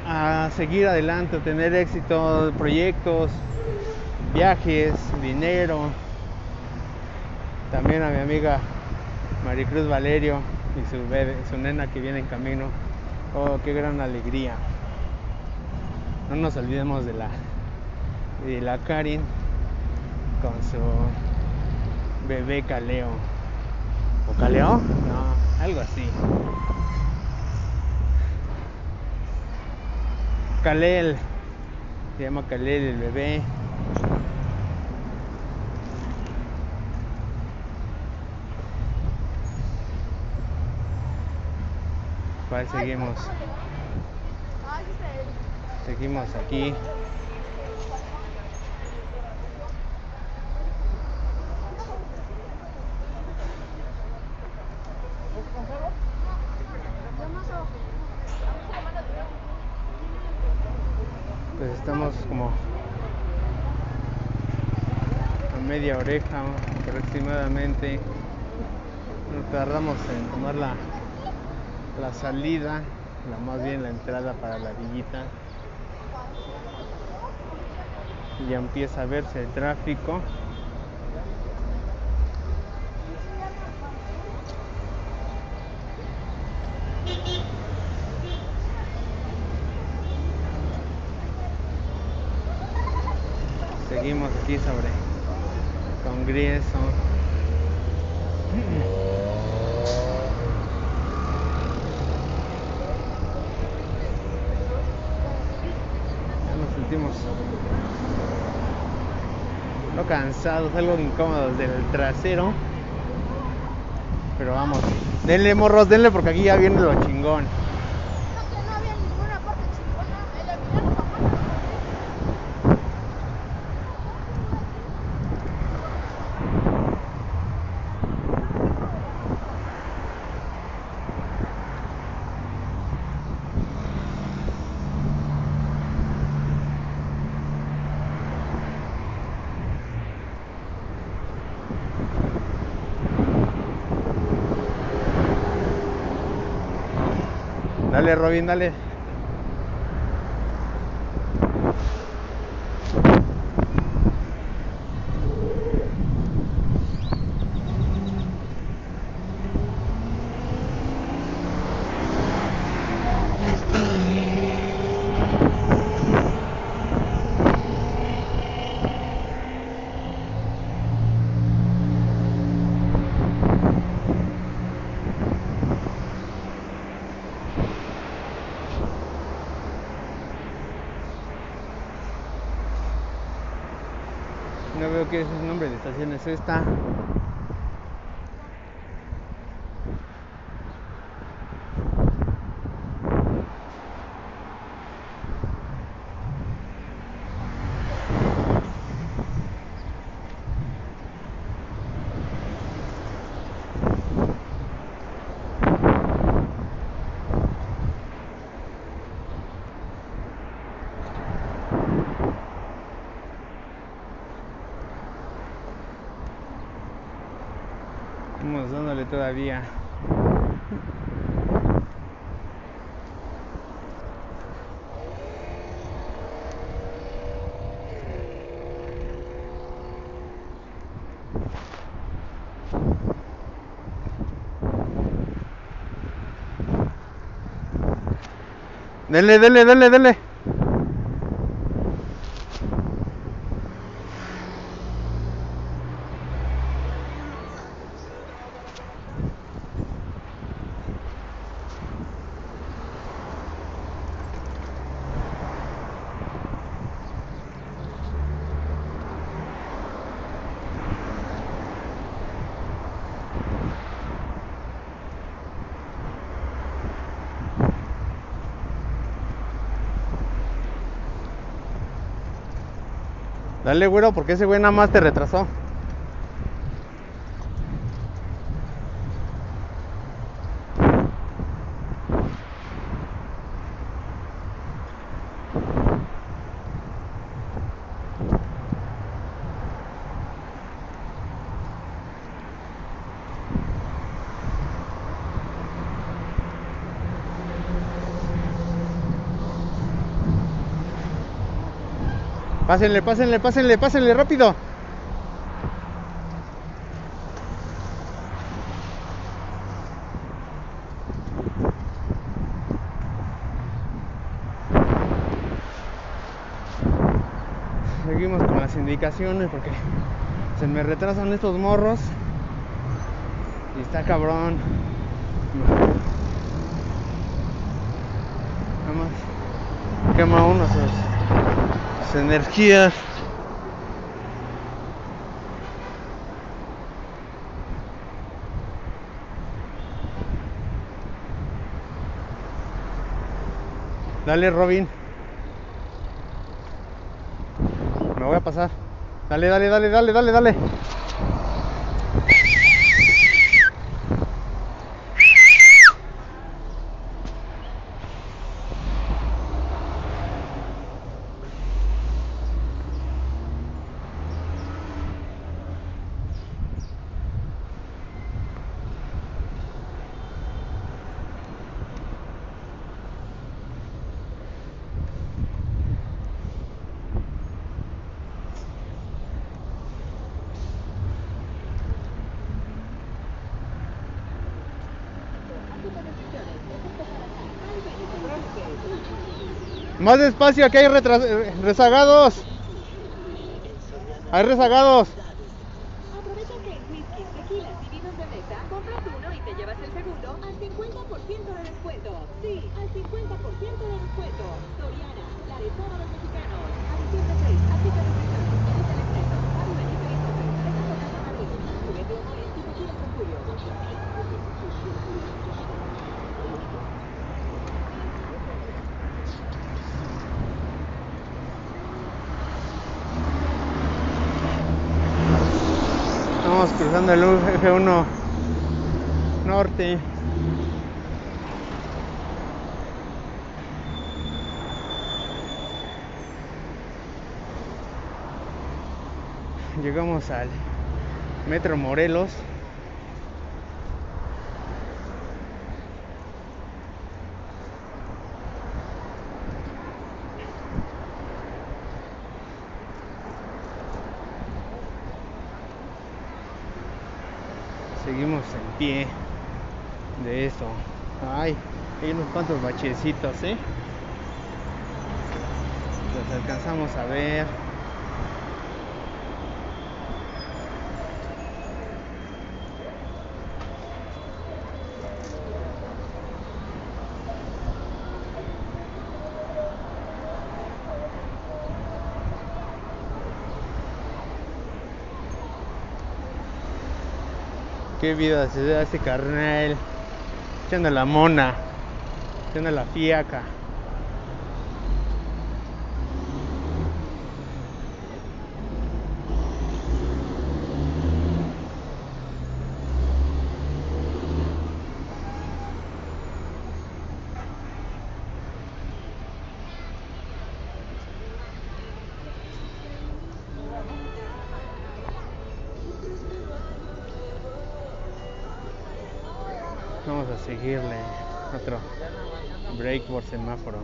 a seguir adelante, a tener éxito, proyectos, viajes, dinero. También a mi amiga Maricruz Valerio y su bebé, su nena que viene en camino. Oh, qué gran alegría. No nos olvidemos de la de la Karin con su bebé Caleo. ¿O Caleo? No, algo así. Kalel. Se llama Kalel el bebé. Seguimos. Seguimos aquí. Pues estamos como a media oreja aproximadamente. Nos tardamos en tomar la, la salida, la más bien la entrada para la villita. Ya empieza a verse el tráfico. Seguimos aquí sobre Congreso. Ya nos sentimos no cansados, algo incómodos del trasero. Pero vamos, denle morros, denle porque aquí ya viene lo chingón. No, que no había ninguna parte chingona. Eliminaron la parte Dale, Robin, dale. No veo qué es el nombre de estación es esta. Todavía. Dele, dele, dele, dele. Dale, güero, porque ese güey nada más te retrasó. Pásenle, pásenle, pásenle, pásenle rápido. Seguimos con las indicaciones porque se me retrasan estos morros. Y está cabrón. Nada más quema uno sus, las energías Dale, Robin. Me voy a pasar. Dale, dale, dale, dale, dale, dale. Más despacio, que hay eh, rezagados. Hay rezagados. estamos cruzando el F1 norte. Llegamos al Metro Morelos. Ay, hay unos cuantos bachecitos, ¿eh? Los alcanzamos a ver. qué vida se da ese carnal tiene la mona. Tiene la fiaca. por semáforo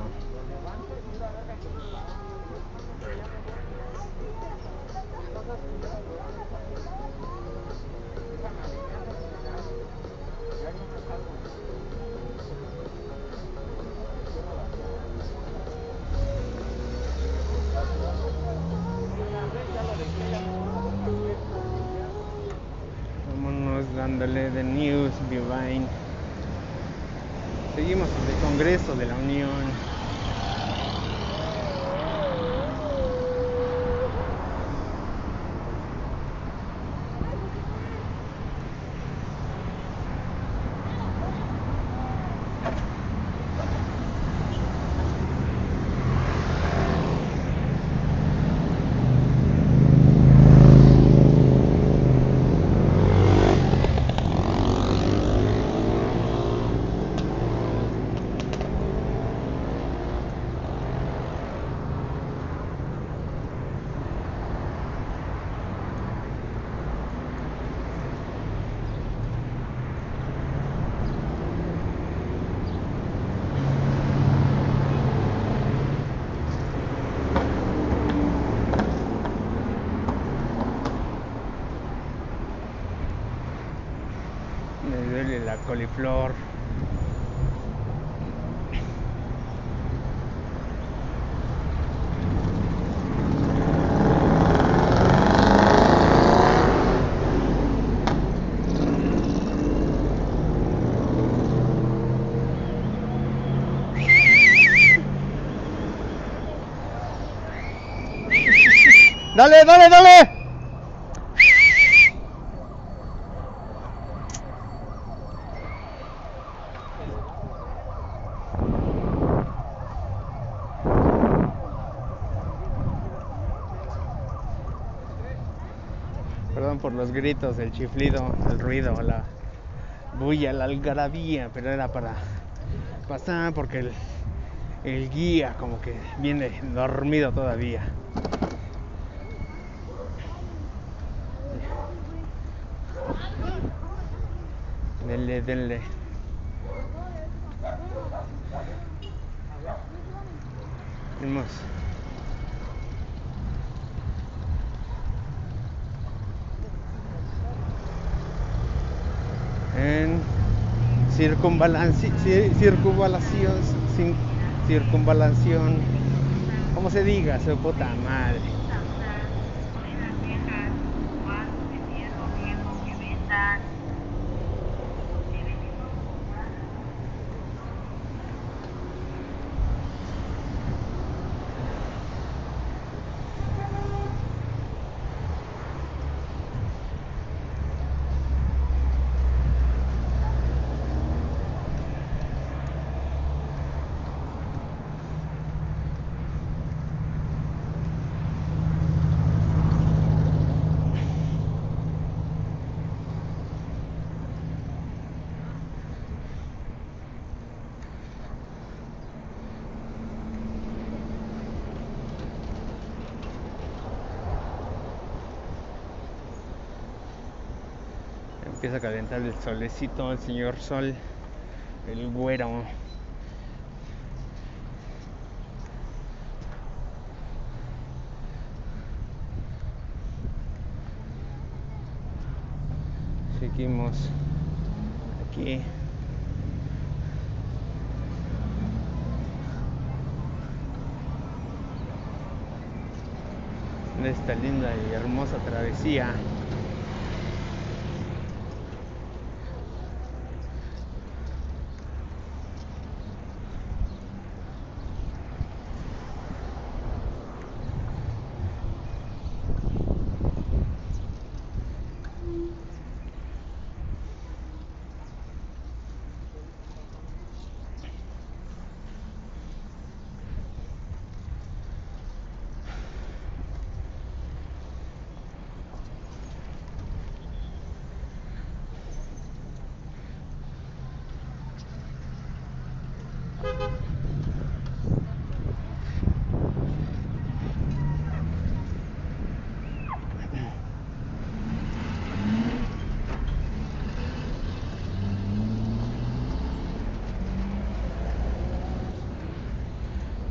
coliflor. Dale, dale, dale. Los gritos, el chiflido, el ruido, la bulla, la algarabía, pero era para pasar porque el, el guía como que viene dormido todavía. Denle, denle. Vamos. En circunvalanci- ci- circunvalación, circunvalación, como se diga, su puta madre. Empieza a calentar el solecito, el señor sol, el güero. Seguimos aquí. Esta linda y hermosa travesía.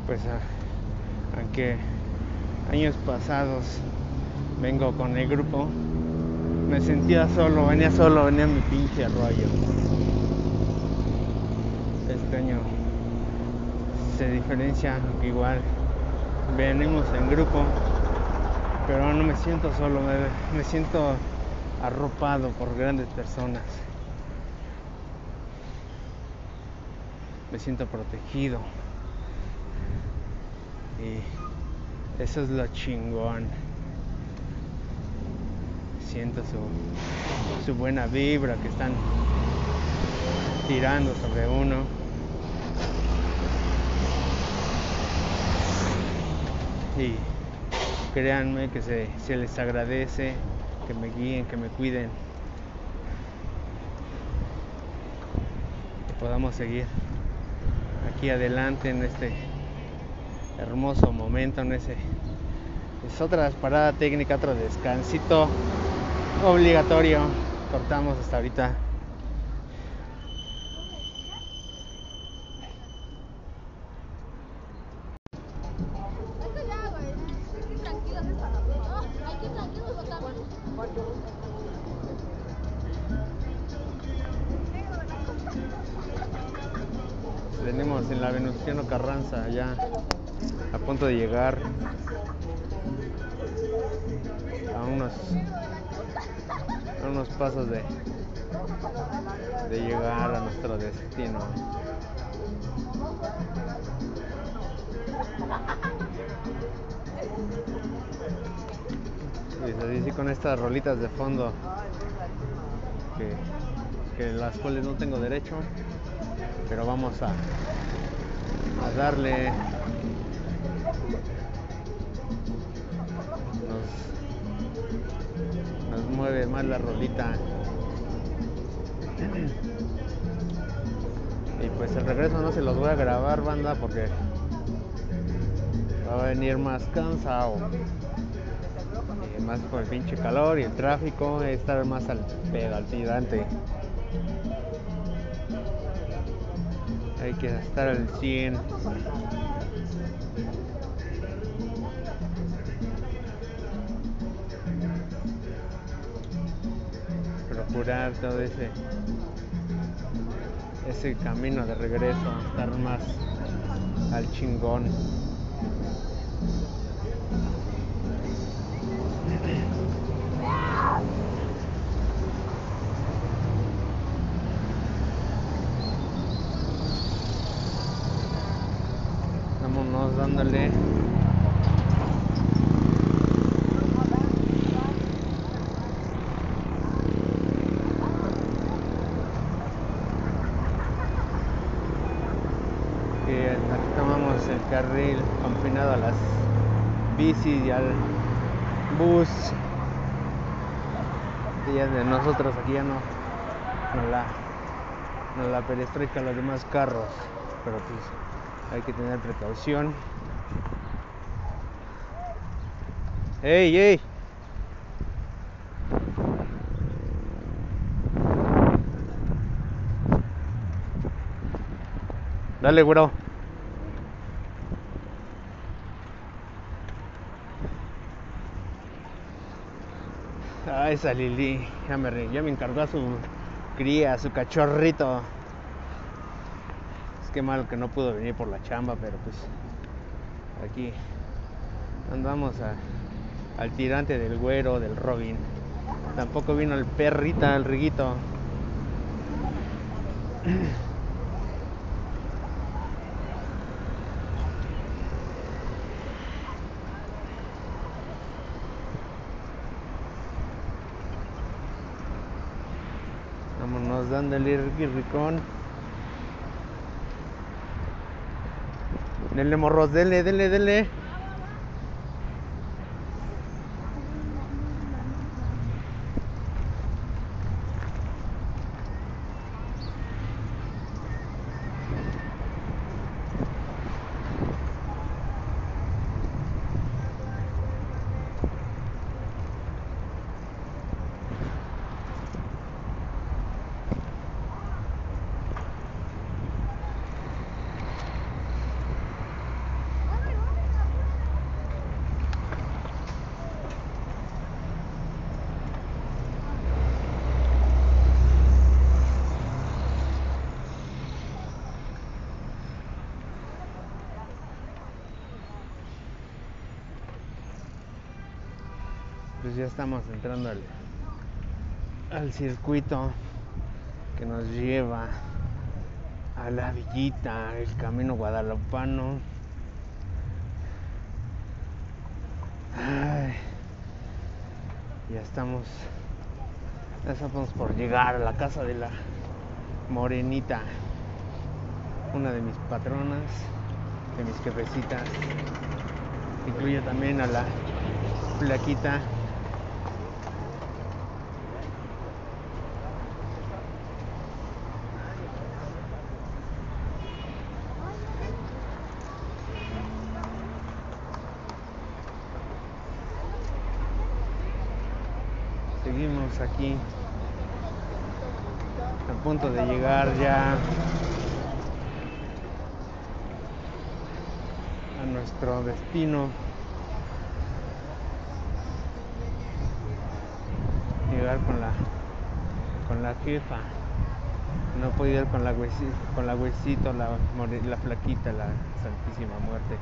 pues aunque años pasados vengo con el grupo, me sentía solo, venía solo, venía mi pinche rollo. Este año se diferencia, aunque igual venimos en grupo, pero no me siento solo, me, me siento arropado por grandes personas. Me siento protegido. Y eso es lo chingón. Siento su, su buena vibra que están tirando sobre uno. Y créanme que se, se les agradece que me guíen, que me cuiden. Que podamos seguir aquí adelante en este hermoso momento en ese es otra parada técnica otro descansito obligatorio. Cortamos hasta ahorita. Venimos en la Venustiano Carranza ya pasos de de llegar a nuestro destino. Y así sí, con estas rolitas de fondo que, que las cuales no tengo derecho pero vamos a, a darle mueve más la rolita. Y pues el regreso no se los voy a grabar, banda, porque va a venir más cansado. Más por el pinche calor y el tráfico, estar más al pedo, al tirante. Hay que estar al 100. Procurar todo ese ese camino de regreso, estar más al chingón. Dándole. que tomamos el carril confinado a las bicis y al bus. Y ya de nosotros aquí ya no, no la no la perestroika los demás carros. Pero pues hay que tener precaución. Ey ey. Dale, güero. Esa Lili, ya me, me encargó a su cría, a su cachorrito. Es que malo que no pudo venir por la chamba, pero pues aquí andamos al tirante del güero, del Robin. Tampoco vino el perrita, el riguito. Dándole riqui ricón. Dele morros, dele, dele, dele. Ya estamos entrando al, circuito que nos lleva a la villita, el camino guadalupano. Ya estamos, ya estamos por llegar a la casa de la morenita, una de mis patronas, de mis jefecitas. Incluye también a la flaquita Aquí a punto de llegar ya a nuestro destino. Llegar con la con la jefa. No puedo ir con la huesito, con la huesito, la, la flaquita, la santísima muerte.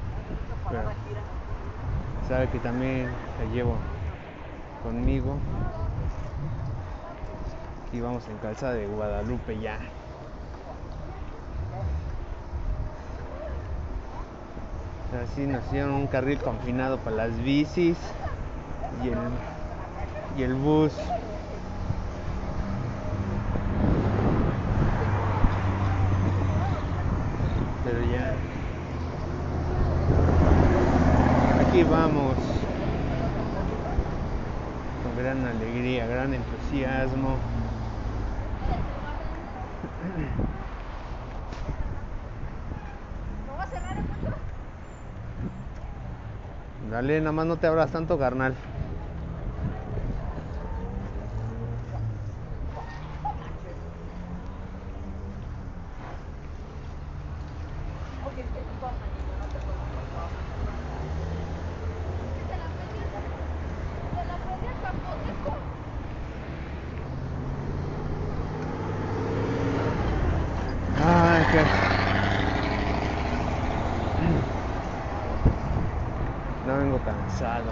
Sabe que también la llevo conmigo. Y vamos en calzada de Guadalupe ya. Así nos hicieron un carril confinado para las bicis y el, y el bus. Pero ya. Aquí vamos. Con gran alegría, gran entusiasmo. ¿No va a cerrar el? Dale, nada más no te abras tanto, carnal. ¿Te la pedías? ¿Te la pedías tampoco? Ay, qué. No vengo cansado.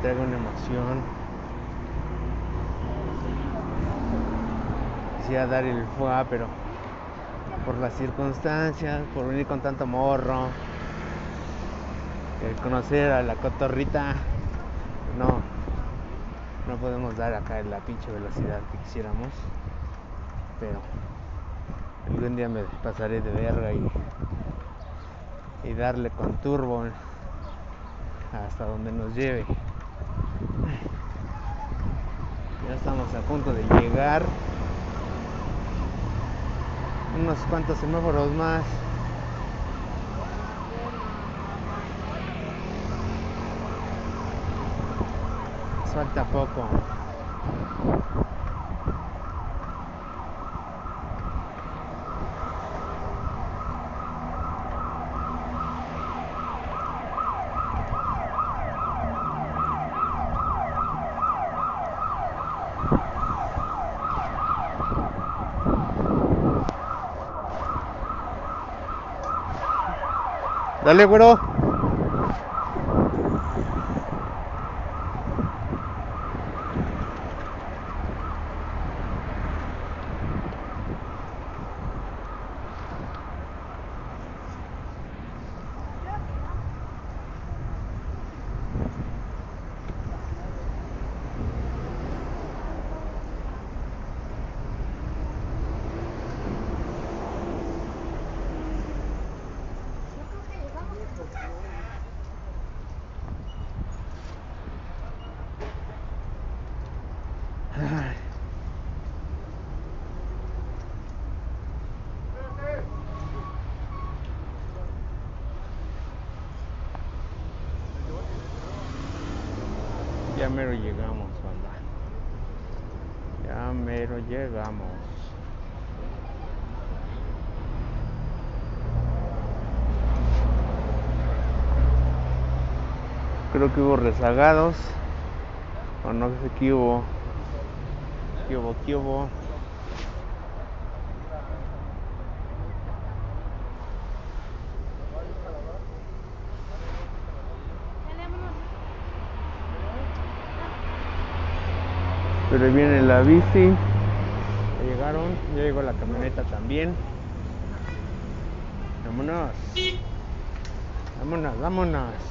Traigo una emoción. Quisiera dar el fuá, pero por las circunstancias, por venir con tanto morro, el conocer a la cotorrita, no, no podemos dar acá la pinche velocidad que quisiéramos, pero algún día me pasaré de verga y, y darle con turbo hasta donde nos lleve. Ya estamos a punto de llegar. Unos cuantos semáforos más. Falta poco. Dale, güero. Yo creo que llegamos. Ay. Ya mero llegamos, banda. Ya mero llegamos. Que hubo rezagados. O no sé qué hubo. ¿Qué hubo? ¿Qué hubo? Pero viene la bici. Ya llegaron. Ya llegó la camioneta también. Vámonos. Vámonos, vámonos.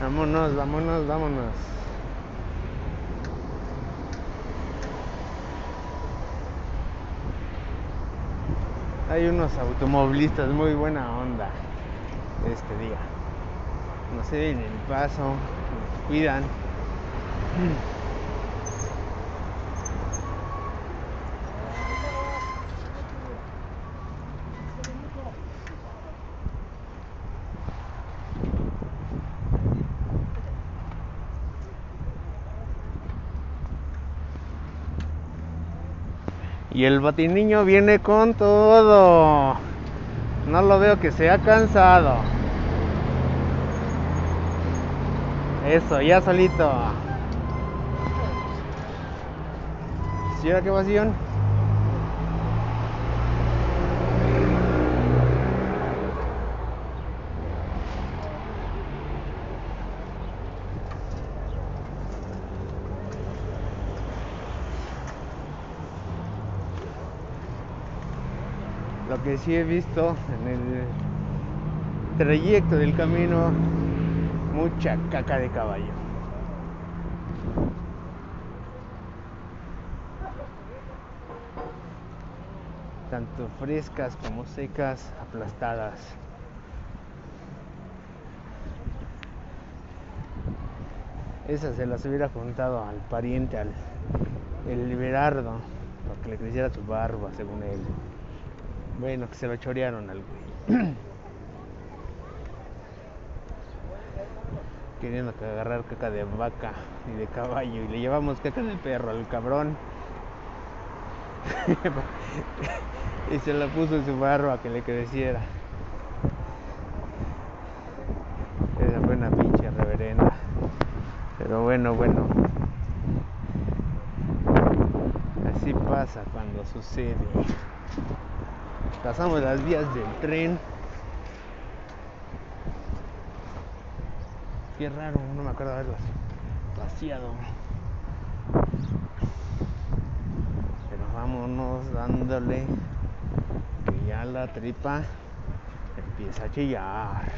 Vámonos, vámonos, vámonos. Hay unos automovilistas muy buena onda este día. Nos ceden el paso, nos cuidan. Y el batiniño viene con todo. No lo veo que se ha cansado. Eso, ya solito. ¿Sí ahora qué vacío? que sí he visto en el trayecto del camino mucha caca de caballo. Tanto frescas como secas, aplastadas. Esas se las hubiera juntado al pariente, al el Liberardo para que le creciera su barba, según él. Bueno, que se lo chorearon al güey. Queriendo que agarrar caca de vaca y de caballo. Y le llevamos caca de perro al cabrón. y se la puso en su barba que le creciera. Esa fue una pinche reverenda. Pero bueno, bueno. Así pasa cuando sucede. Pasamos las vías del tren. Qué raro, no me acuerdo haberlas paseado. Pero vámonos dándole que ya la tripa empieza a chillar.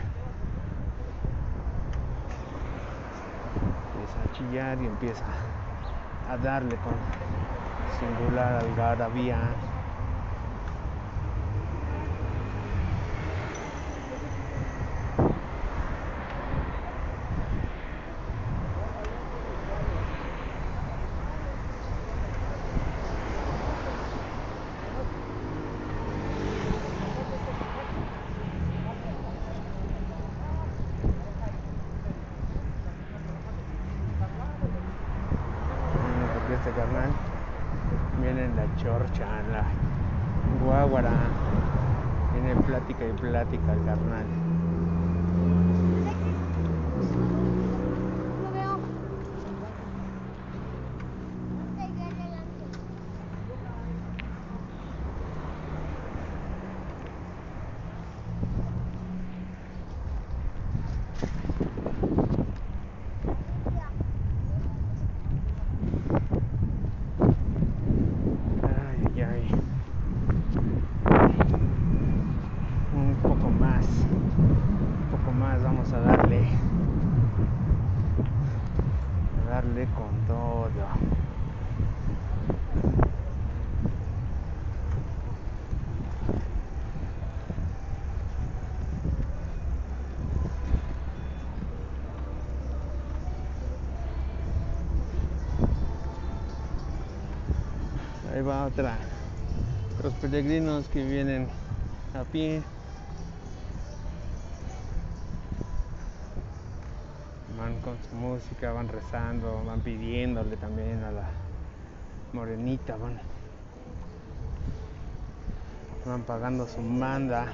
Empieza a chillar y empieza a darle con singular algarabía. Mm, Porque este carnal viene en la chorcha, en la guaguara. Tiene plática y plática el carnal. Lo veo. Ay, ay, ay. Un poco más. Un poco más vamos a darle. A darle con todo. Va otra. Los peregrinos que vienen a pie. Van con su música, van rezando, van pidiéndole también a la morenita, van, van pagando su manda.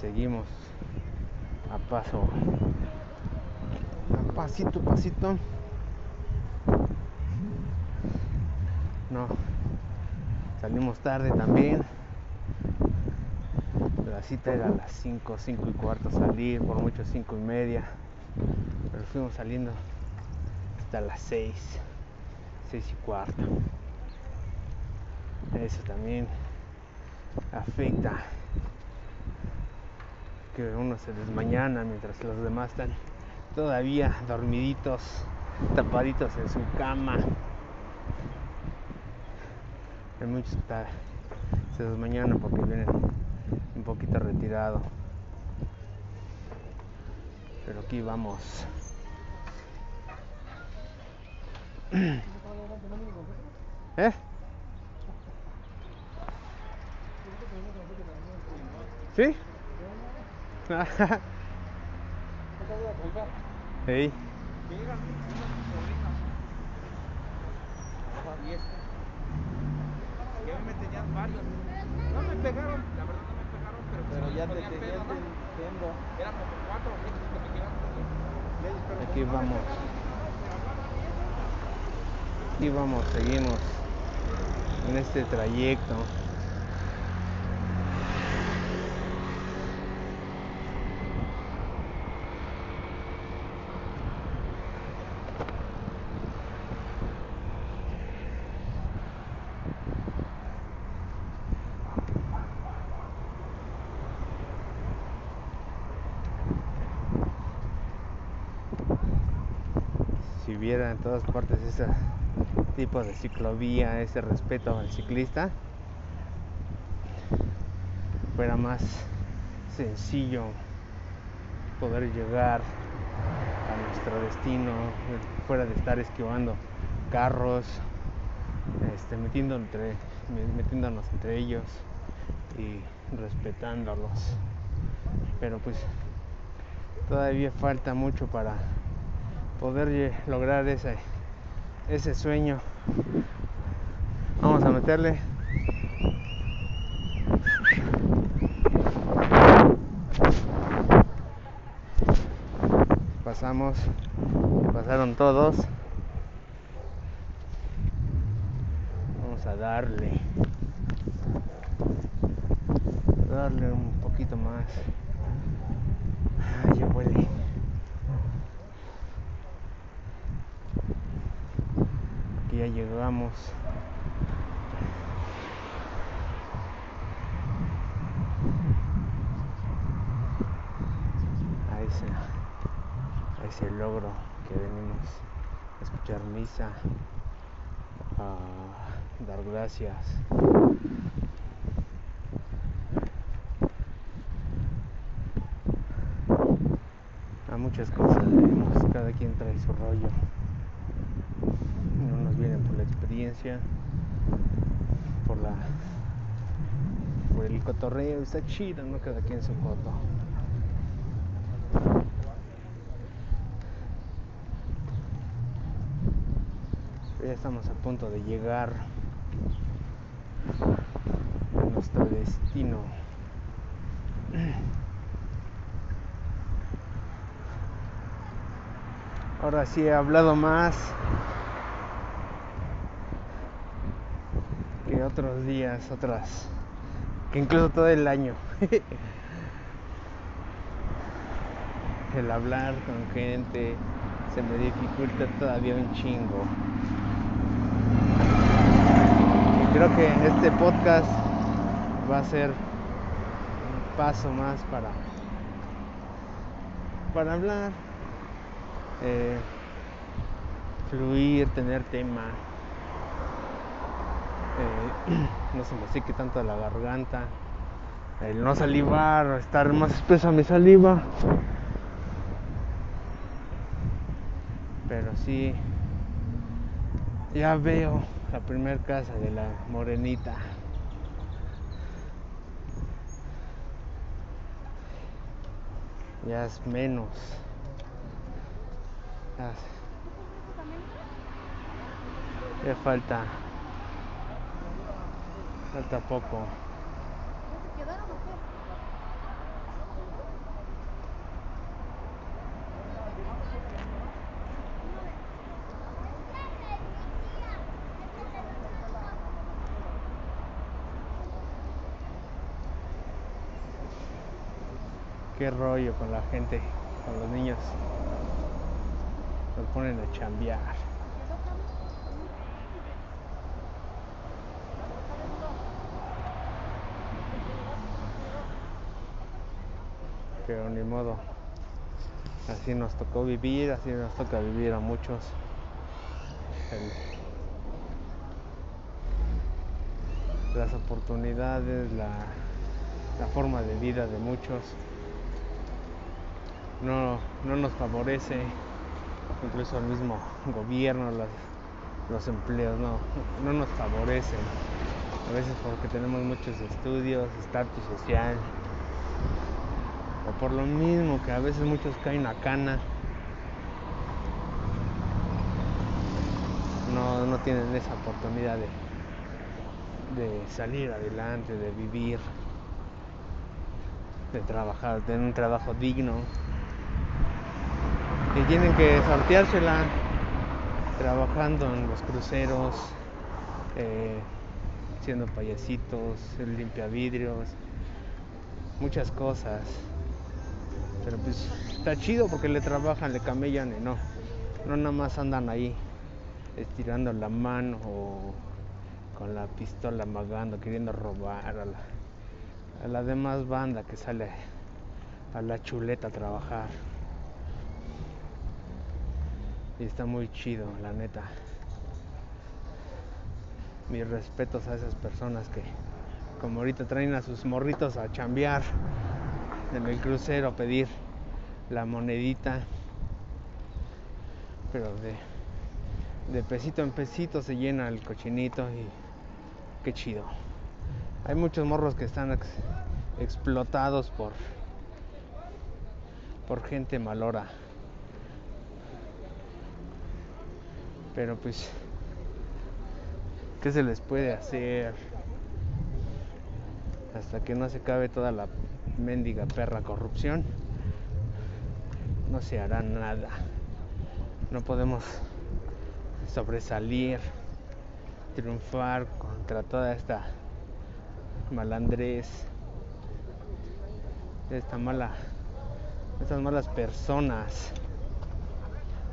Seguimos a paso, a No, salimos tarde también. La cita era a las 5, 5 y cuarto salir, por mucho 5 y media. Pero fuimos saliendo hasta las 6, 6 y cuarto. Eso también afecta que uno se desmañana mientras los demás están todavía dormiditos, tapaditos en su cama. Hay muchos que se desmañanan porque vienen un poquito retirado. Pero aquí vamos. ¿Eh? ¿Sí? Sí. Y este. Que a mí me tenían varios. No me pegaron, la verdad no me pegaron, pero, ya te tenían pedo. Eran como cuatro cinco que me tiraron. Aquí vamos. Aquí vamos, seguimos en este trayecto. hubiera en todas partes ese tipo de ciclovía, ese respeto al ciclista, fuera más sencillo poder llegar a nuestro destino, fuera de estar esquivando carros, este, metiendo entre, metiéndonos entre ellos y respetándolos. Pero pues todavía falta mucho para poder lograr ese, ese sueño. Vamos a meterle. Pasamos, pasaron todos. Vamos a darle, darle un poquito más. Ay, ya huele. Aquí ya llegamos. A ese, a ese logro que venimos a escuchar misa, a dar gracias. A muchas cosas venimos, cada quien trae su rollo. Unos vienen por la experiencia, por la por el cotorreo, está chido, ¿no? Cada quien su coto. Pero ya estamos a punto de llegar a nuestro destino. Ahora sí he hablado más que otros días, otras, que incluso todo el año. el hablar con gente se me dificulta todavía un chingo. Y creo que este podcast va a ser un paso más para para hablar, eh, fluir, tener tema. Eh, no se me seque tanto la garganta, el no salivar, estar más espesa mi saliva. Pero sí, ya veo la primer casa de la morenita. Ya es menos. Ya, ya falta. Falta poco. Qué rollo con la gente, con los niños. Los ponen a chambear. Pero ni modo. Así nos tocó vivir, así nos toca vivir a muchos. Las oportunidades, la, la forma de vida de muchos no, no nos favorece, incluso el mismo gobierno, las- los empleos, no, no nos favorecen. A veces porque tenemos muchos estudios, estatus social, o por lo mismo que a veces muchos caen a cana, no, no tienen esa oportunidad de, de salir adelante, de vivir, de trabajar, de tener un trabajo digno y tienen que sorteársela trabajando en los cruceros, eh, siendo payasitos, limpia vidrios, muchas cosas. Pero pues está chido porque le trabajan, le camellan y no, no nada más andan ahí estirando la mano o con la pistola amagando, queriendo robar a la, a la demás banda que sale a la chuleta a trabajar. Y está muy chido, la neta. Mis respetos a esas personas que, como ahorita traen a sus morritos a chambear en el crucero a pedir la monedita. Pero de, de pesito en pesito se llena el cochinito y qué chido. Hay muchos morros que están ex- explotados por por gente malora. Pero pues ¿qué se les puede hacer? Hasta que no se acabe toda la mendiga perra corrupción, no se hará nada. No podemos sobresalir, triunfar contra toda esta malandrez, esta mala, estas malas personas.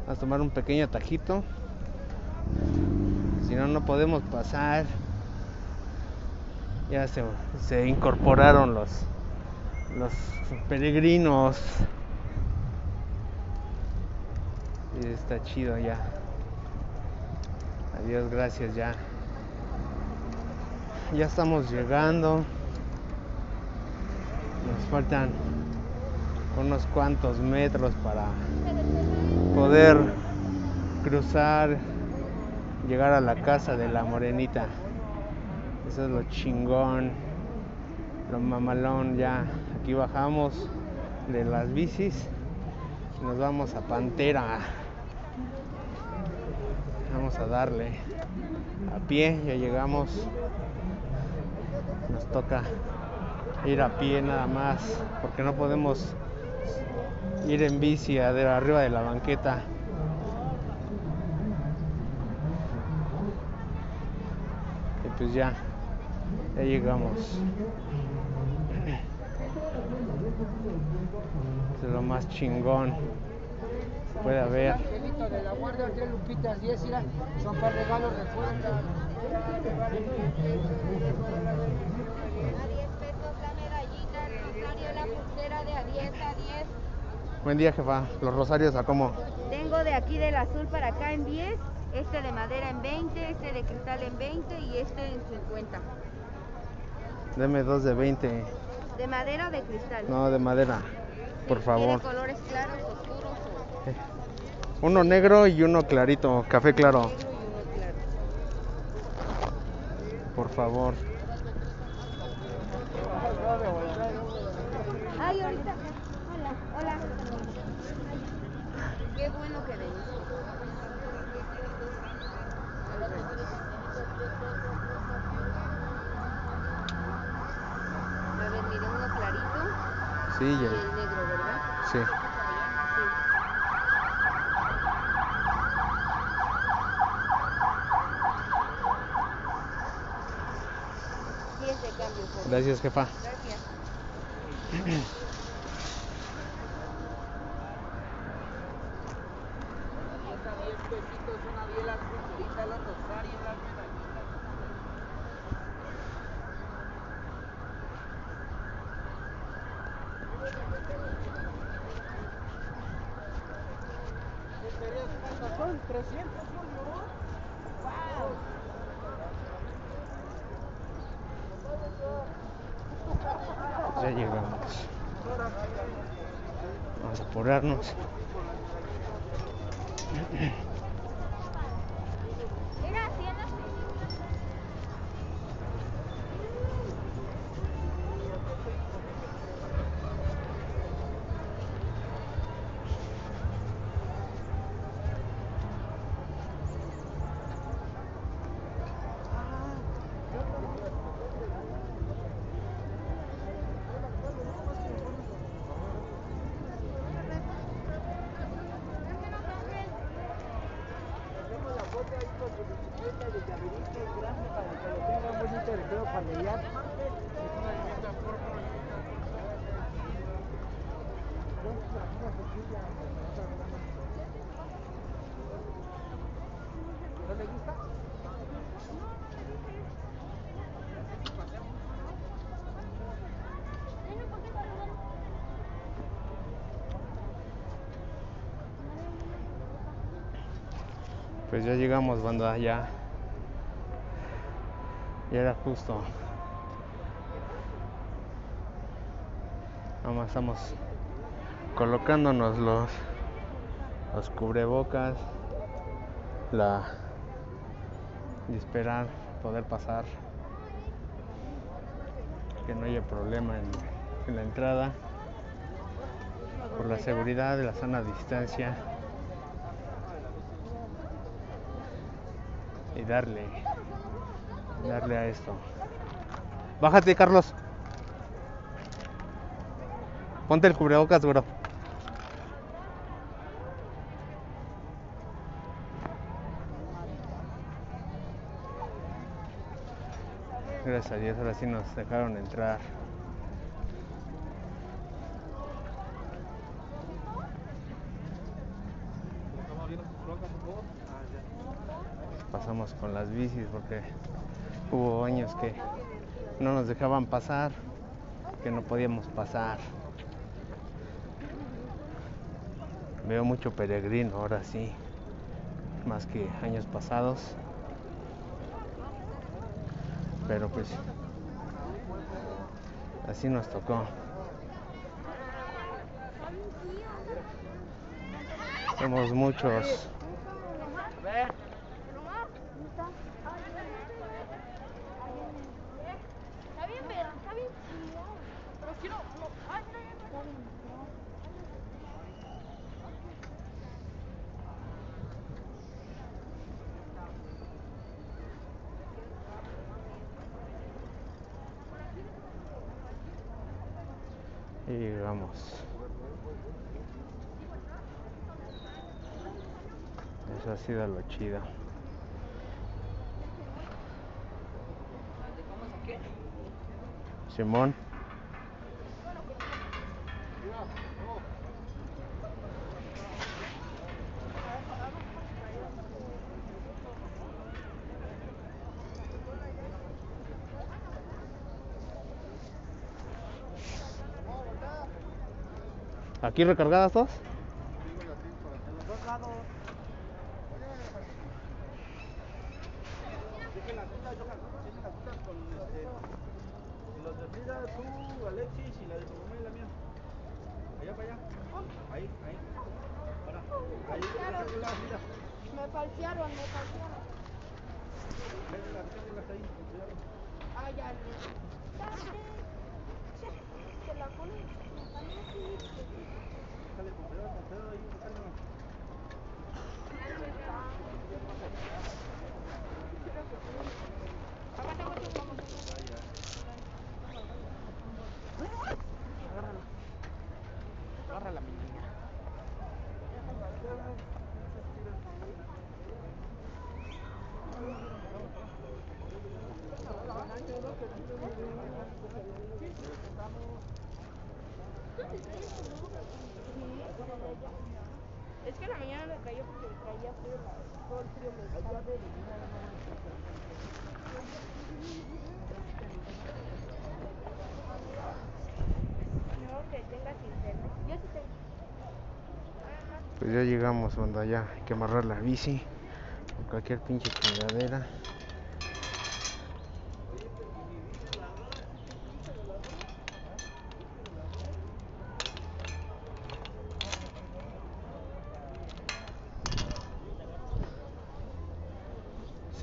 Vamos a tomar un pequeño atajito, si no, no podemos pasar. Ya se, se incorporaron los, los peregrinos. Está chido ya. Adiós, gracias ya. Ya estamos llegando. Nos faltan unos cuantos metros para poder cruzar, llegar a la casa de la morenita. Eso es lo chingón, lo mamalón ya. Aquí bajamos de las bicis y nos vamos a Pantera. Vamos a darle a pie, ya llegamos. Nos toca ir a pie nada más, porque no podemos ir en bici de arriba de la banqueta. Y pues ya, ya llegamos. Lo más chingón que puede haber. De la guardia, tres lupitas, 10, mira, son para regalos, recuerda. A 10 pesos la medallita, el rosario, la pulsera de a 10 a 10. Buen día, jefa. Los rosarios a cómo. Tengo de aquí del azul para acá en 10, este de madera en 20, este de cristal en 20 y este en 50. Deme dos de 20. ¿De madera o de cristal? No, de madera. Por favor. ¿Tiene colores claros, oscuros o Uno negro y uno clarito, café claro. negro y uno claro? Por favor. Ay, ahorita. Hola, hola. Qué bueno que clarito Sí, ya. Sí. Gracias, jefa. Gracias. Esa 10 pesitos, una biela pulserita, los rosarios, las medallitas. Son 300, ¿no? Ya llegamos. Vamos a apurarnos. Era así en las Hacemos la foto ahí con su bicicleta de llaverito grande para que lo tenga un bonito recreo familiar. ¿No le gusta? Pues ya llegamos, banda, ya. Ya era justo. Nada más estamos colocándonos los, los cubrebocas, la y esperar poder pasar, que no haya problema en, en la entrada, por la seguridad de la sana distancia darle, darle a esto. Bájate, Carlos. Ponte el cubrebocas, bro. Gracias a Dios, ahora sí nos dejaron entrar. Con las bicis porque hubo años que no nos dejaban pasar, que no podíamos pasar. Veo mucho peregrino ahora sí, más que años pasados. Pero pues así nos tocó. Somos muchos. Está bien, pero está bien. Pero quiero. no, Ay, mira, mira, mira. Y llegamos. Eso ha sido lo chido. Simón. ¿Aquí recargadas todas? En los dos lados. Dejen las citas, Johan. Dejen las citas con este. y Los de Frida, tú, Alexis y la de tu mamá y la mía. Allá para allá. Ahí, ahí. Ahora. Ahí, ahí, la Frida. Me falsearon, me falsearon. Déjenlas, déjenlas ahí. con cuidado. Ah, ya. Se la ponen. Déjale con cuidado, con cuidado ahí, déjalo. Agárrala, mi niña. Es que en la mañana me cayó porque traía frío, la- todo el frío me estaba No, que tengas internet. Yo sí tengo. Pues ya llegamos, banda, ya hay que amarrar la bici cualquier pinche chingadera.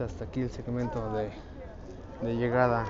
Hasta aquí el segmento de, de llegada.